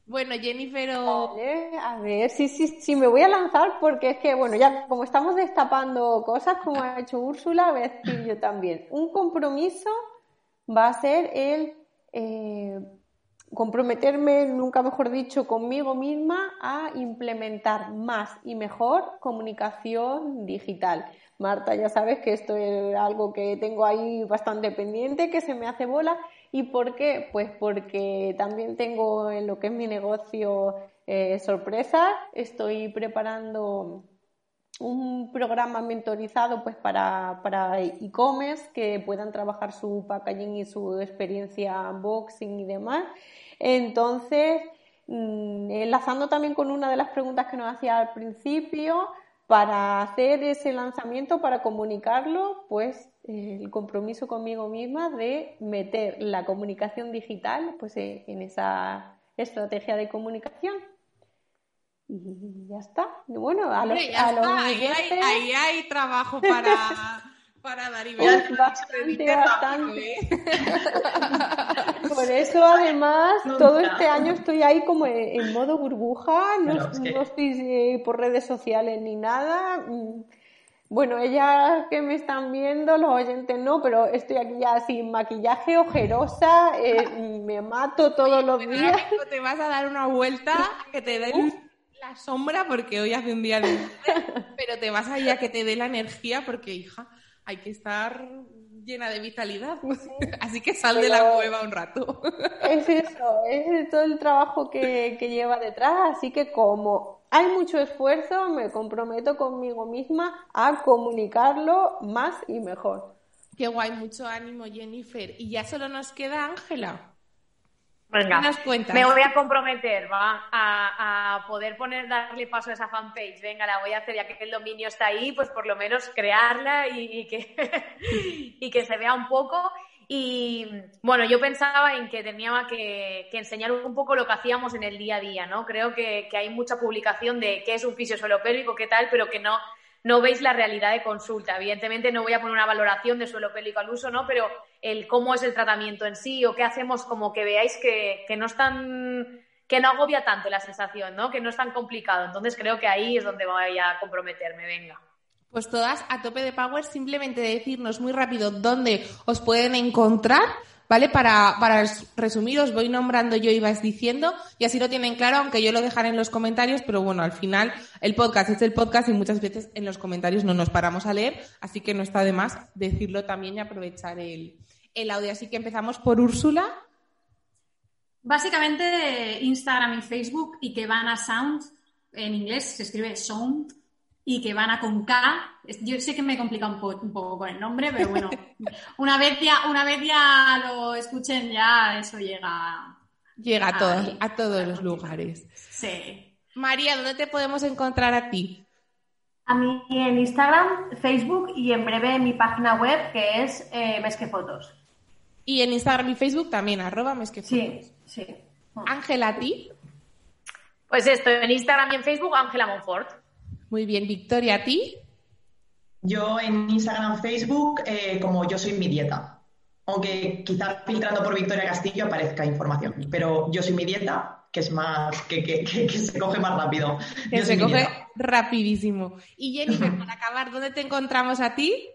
Bueno, Jennifer o... Vale, a ver, sí, sí, sí, me voy a lanzar porque es que, bueno, ya como estamos destapando cosas como ha hecho Úrsula, voy a decir yo también. Un compromiso va a ser el eh, comprometerme, nunca mejor dicho, conmigo misma a implementar más y mejor comunicación digital. Marta, ya sabes que esto es algo que tengo ahí bastante pendiente, que se me hace bola. ¿Y por qué? Pues porque también tengo en lo que es mi negocio eh, sorpresas. Estoy preparando un programa mentorizado pues para, para e-commerce que puedan trabajar su packaging y su experiencia unboxing y demás. Entonces, mm, enlazando también con una de las preguntas que nos hacía al principio, para hacer ese lanzamiento, para comunicarlo, pues eh, el compromiso conmigo misma de meter la comunicación digital pues eh, en esa estrategia de comunicación. Y ya está. Bueno, a los, Hombre, ya a los está, ahí, oyentes- hay, ahí hay trabajo para, para dar y Uf, vender. bastante, bastante. ¿eh? Por eso, además, Nunca. todo este año estoy ahí como en, en modo burbuja, no, Claro, es que- no estoy eh, por redes sociales ni nada. Mm, Bueno, ellas que me están viendo, los oyentes no, pero estoy aquí ya sin maquillaje, ojerosa, eh, me mato todos los Pero días. te vas a dar una vuelta que te dé la sombra porque hoy hace un día libre, pero te vas a ir a que te dé la energía porque, hija, hay que estar llena de vitalidad. Así que sal de la cueva un rato. Es eso, es todo el trabajo que, que lleva detrás, así que como hay mucho esfuerzo, me comprometo conmigo misma a comunicarlo más y mejor. Qué guay, mucho ánimo, Jennifer. Y ya solo nos queda Ángela. Venga, me voy a comprometer, va, a, a poder poner, darle paso a esa fanpage. Venga, la voy a hacer, ya que el dominio está ahí, pues por lo menos crearla y, y que, y que se vea un poco. Y bueno, yo pensaba en que tenía que, que enseñar un poco lo que hacíamos en el día a día, ¿no? Creo que, que hay mucha publicación de qué es un fisio suelo pélvico, qué tal, pero que no, no veis la realidad de consulta. Evidentemente no voy a poner una valoración de suelo pélvico al uso, ¿no? Pero el cómo es el tratamiento en sí o qué hacemos como que veáis que, no es tan que no agobia tanto la sensación, ¿no? Que no es tan complicado. Entonces creo que ahí es donde voy a comprometerme, venga. Pues todas a tope de power, simplemente decirnos muy rápido dónde os pueden encontrar, ¿vale? Para, para resumir, os voy nombrando yo y vais diciendo, y así lo tienen claro, aunque yo lo dejaré en los comentarios, pero bueno, al final el podcast es el podcast y muchas veces en los comentarios no nos paramos a leer, así que no está de más decirlo también y aprovechar el, el audio. Así que empezamos por Úrsula. Básicamente Instagram y Facebook y que van a Sound, en inglés se escribe Sound, y que van a con K. Yo sé que me complica un, poco con el nombre, pero bueno, una vez ya, una vez ya lo escuchen, ya eso llega. Llega a, todos, a todos los lugares. Sí. María, ¿dónde te podemos encontrar a ti? A mí en Instagram, Facebook y en breve en mi página web que es eh, Fotos. Y en Instagram y Facebook también, arroba Mesquefotos. Sí, sí. Ángela, ¿a ti? Pues esto, en Instagram y en Facebook, Ángela Monfort. Muy bien, Victoria, ¿a ti? Yo en Instagram, Facebook, eh, como yo soy mi dieta. Aunque quizás filtrando por Victoria Castillo aparezca información. Pero yo soy mi dieta, que es más, que, se coge más rápido. Que se coge rapidísimo. Y Jennifer, para acabar, ¿dónde te encontramos a ti?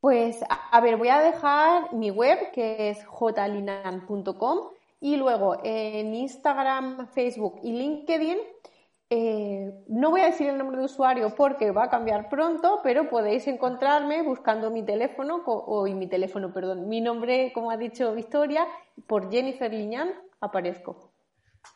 Pues, a ver, voy a dejar mi web, que es jlinan.com, y luego en Instagram, Facebook y LinkedIn eh, no voy a decir el nombre de usuario porque va a cambiar pronto, pero podéis encontrarme buscando mi teléfono, o, mi teléfono, perdón, mi nombre, como ha dicho Victoria, por Jennifer Liñán, aparezco.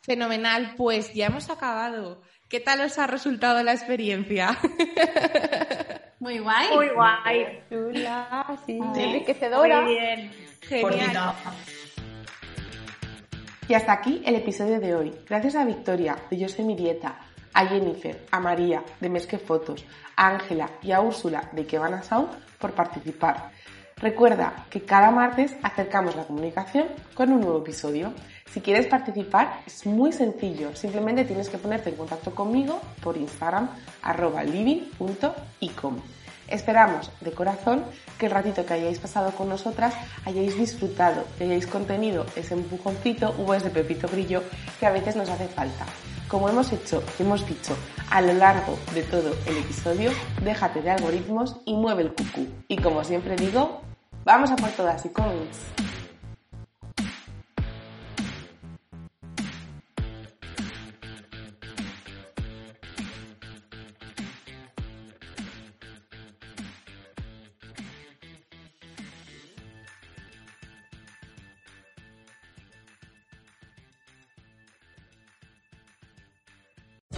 Fenomenal, pues ya hemos acabado. ¿Qué tal os ha resultado la experiencia? Muy guay. Muy guay. Chula, sí, enriquecedora. Muy bien. Genial. Y hasta aquí el episodio de hoy. Gracias a Victoria, de Yo sé mi dieta, a Jennifer, a María, de Mesque Fotos, a Ángela y a Úrsula, de Que van a Sound, por participar. Recuerda que cada martes acercamos la comunicación con un nuevo episodio. Si quieres participar es muy sencillo, simplemente tienes que ponerte en contacto conmigo por Instagram arroba. Esperamos de corazón que el ratito que hayáis pasado con nosotras hayáis disfrutado, que hayáis contenido ese empujoncito o ese pepito brillo que a veces nos hace falta. Como hemos hecho, hemos dicho a lo largo de todo el episodio, déjate de algoritmos y mueve el cucú. Y como siempre digo, vamos a por todas y con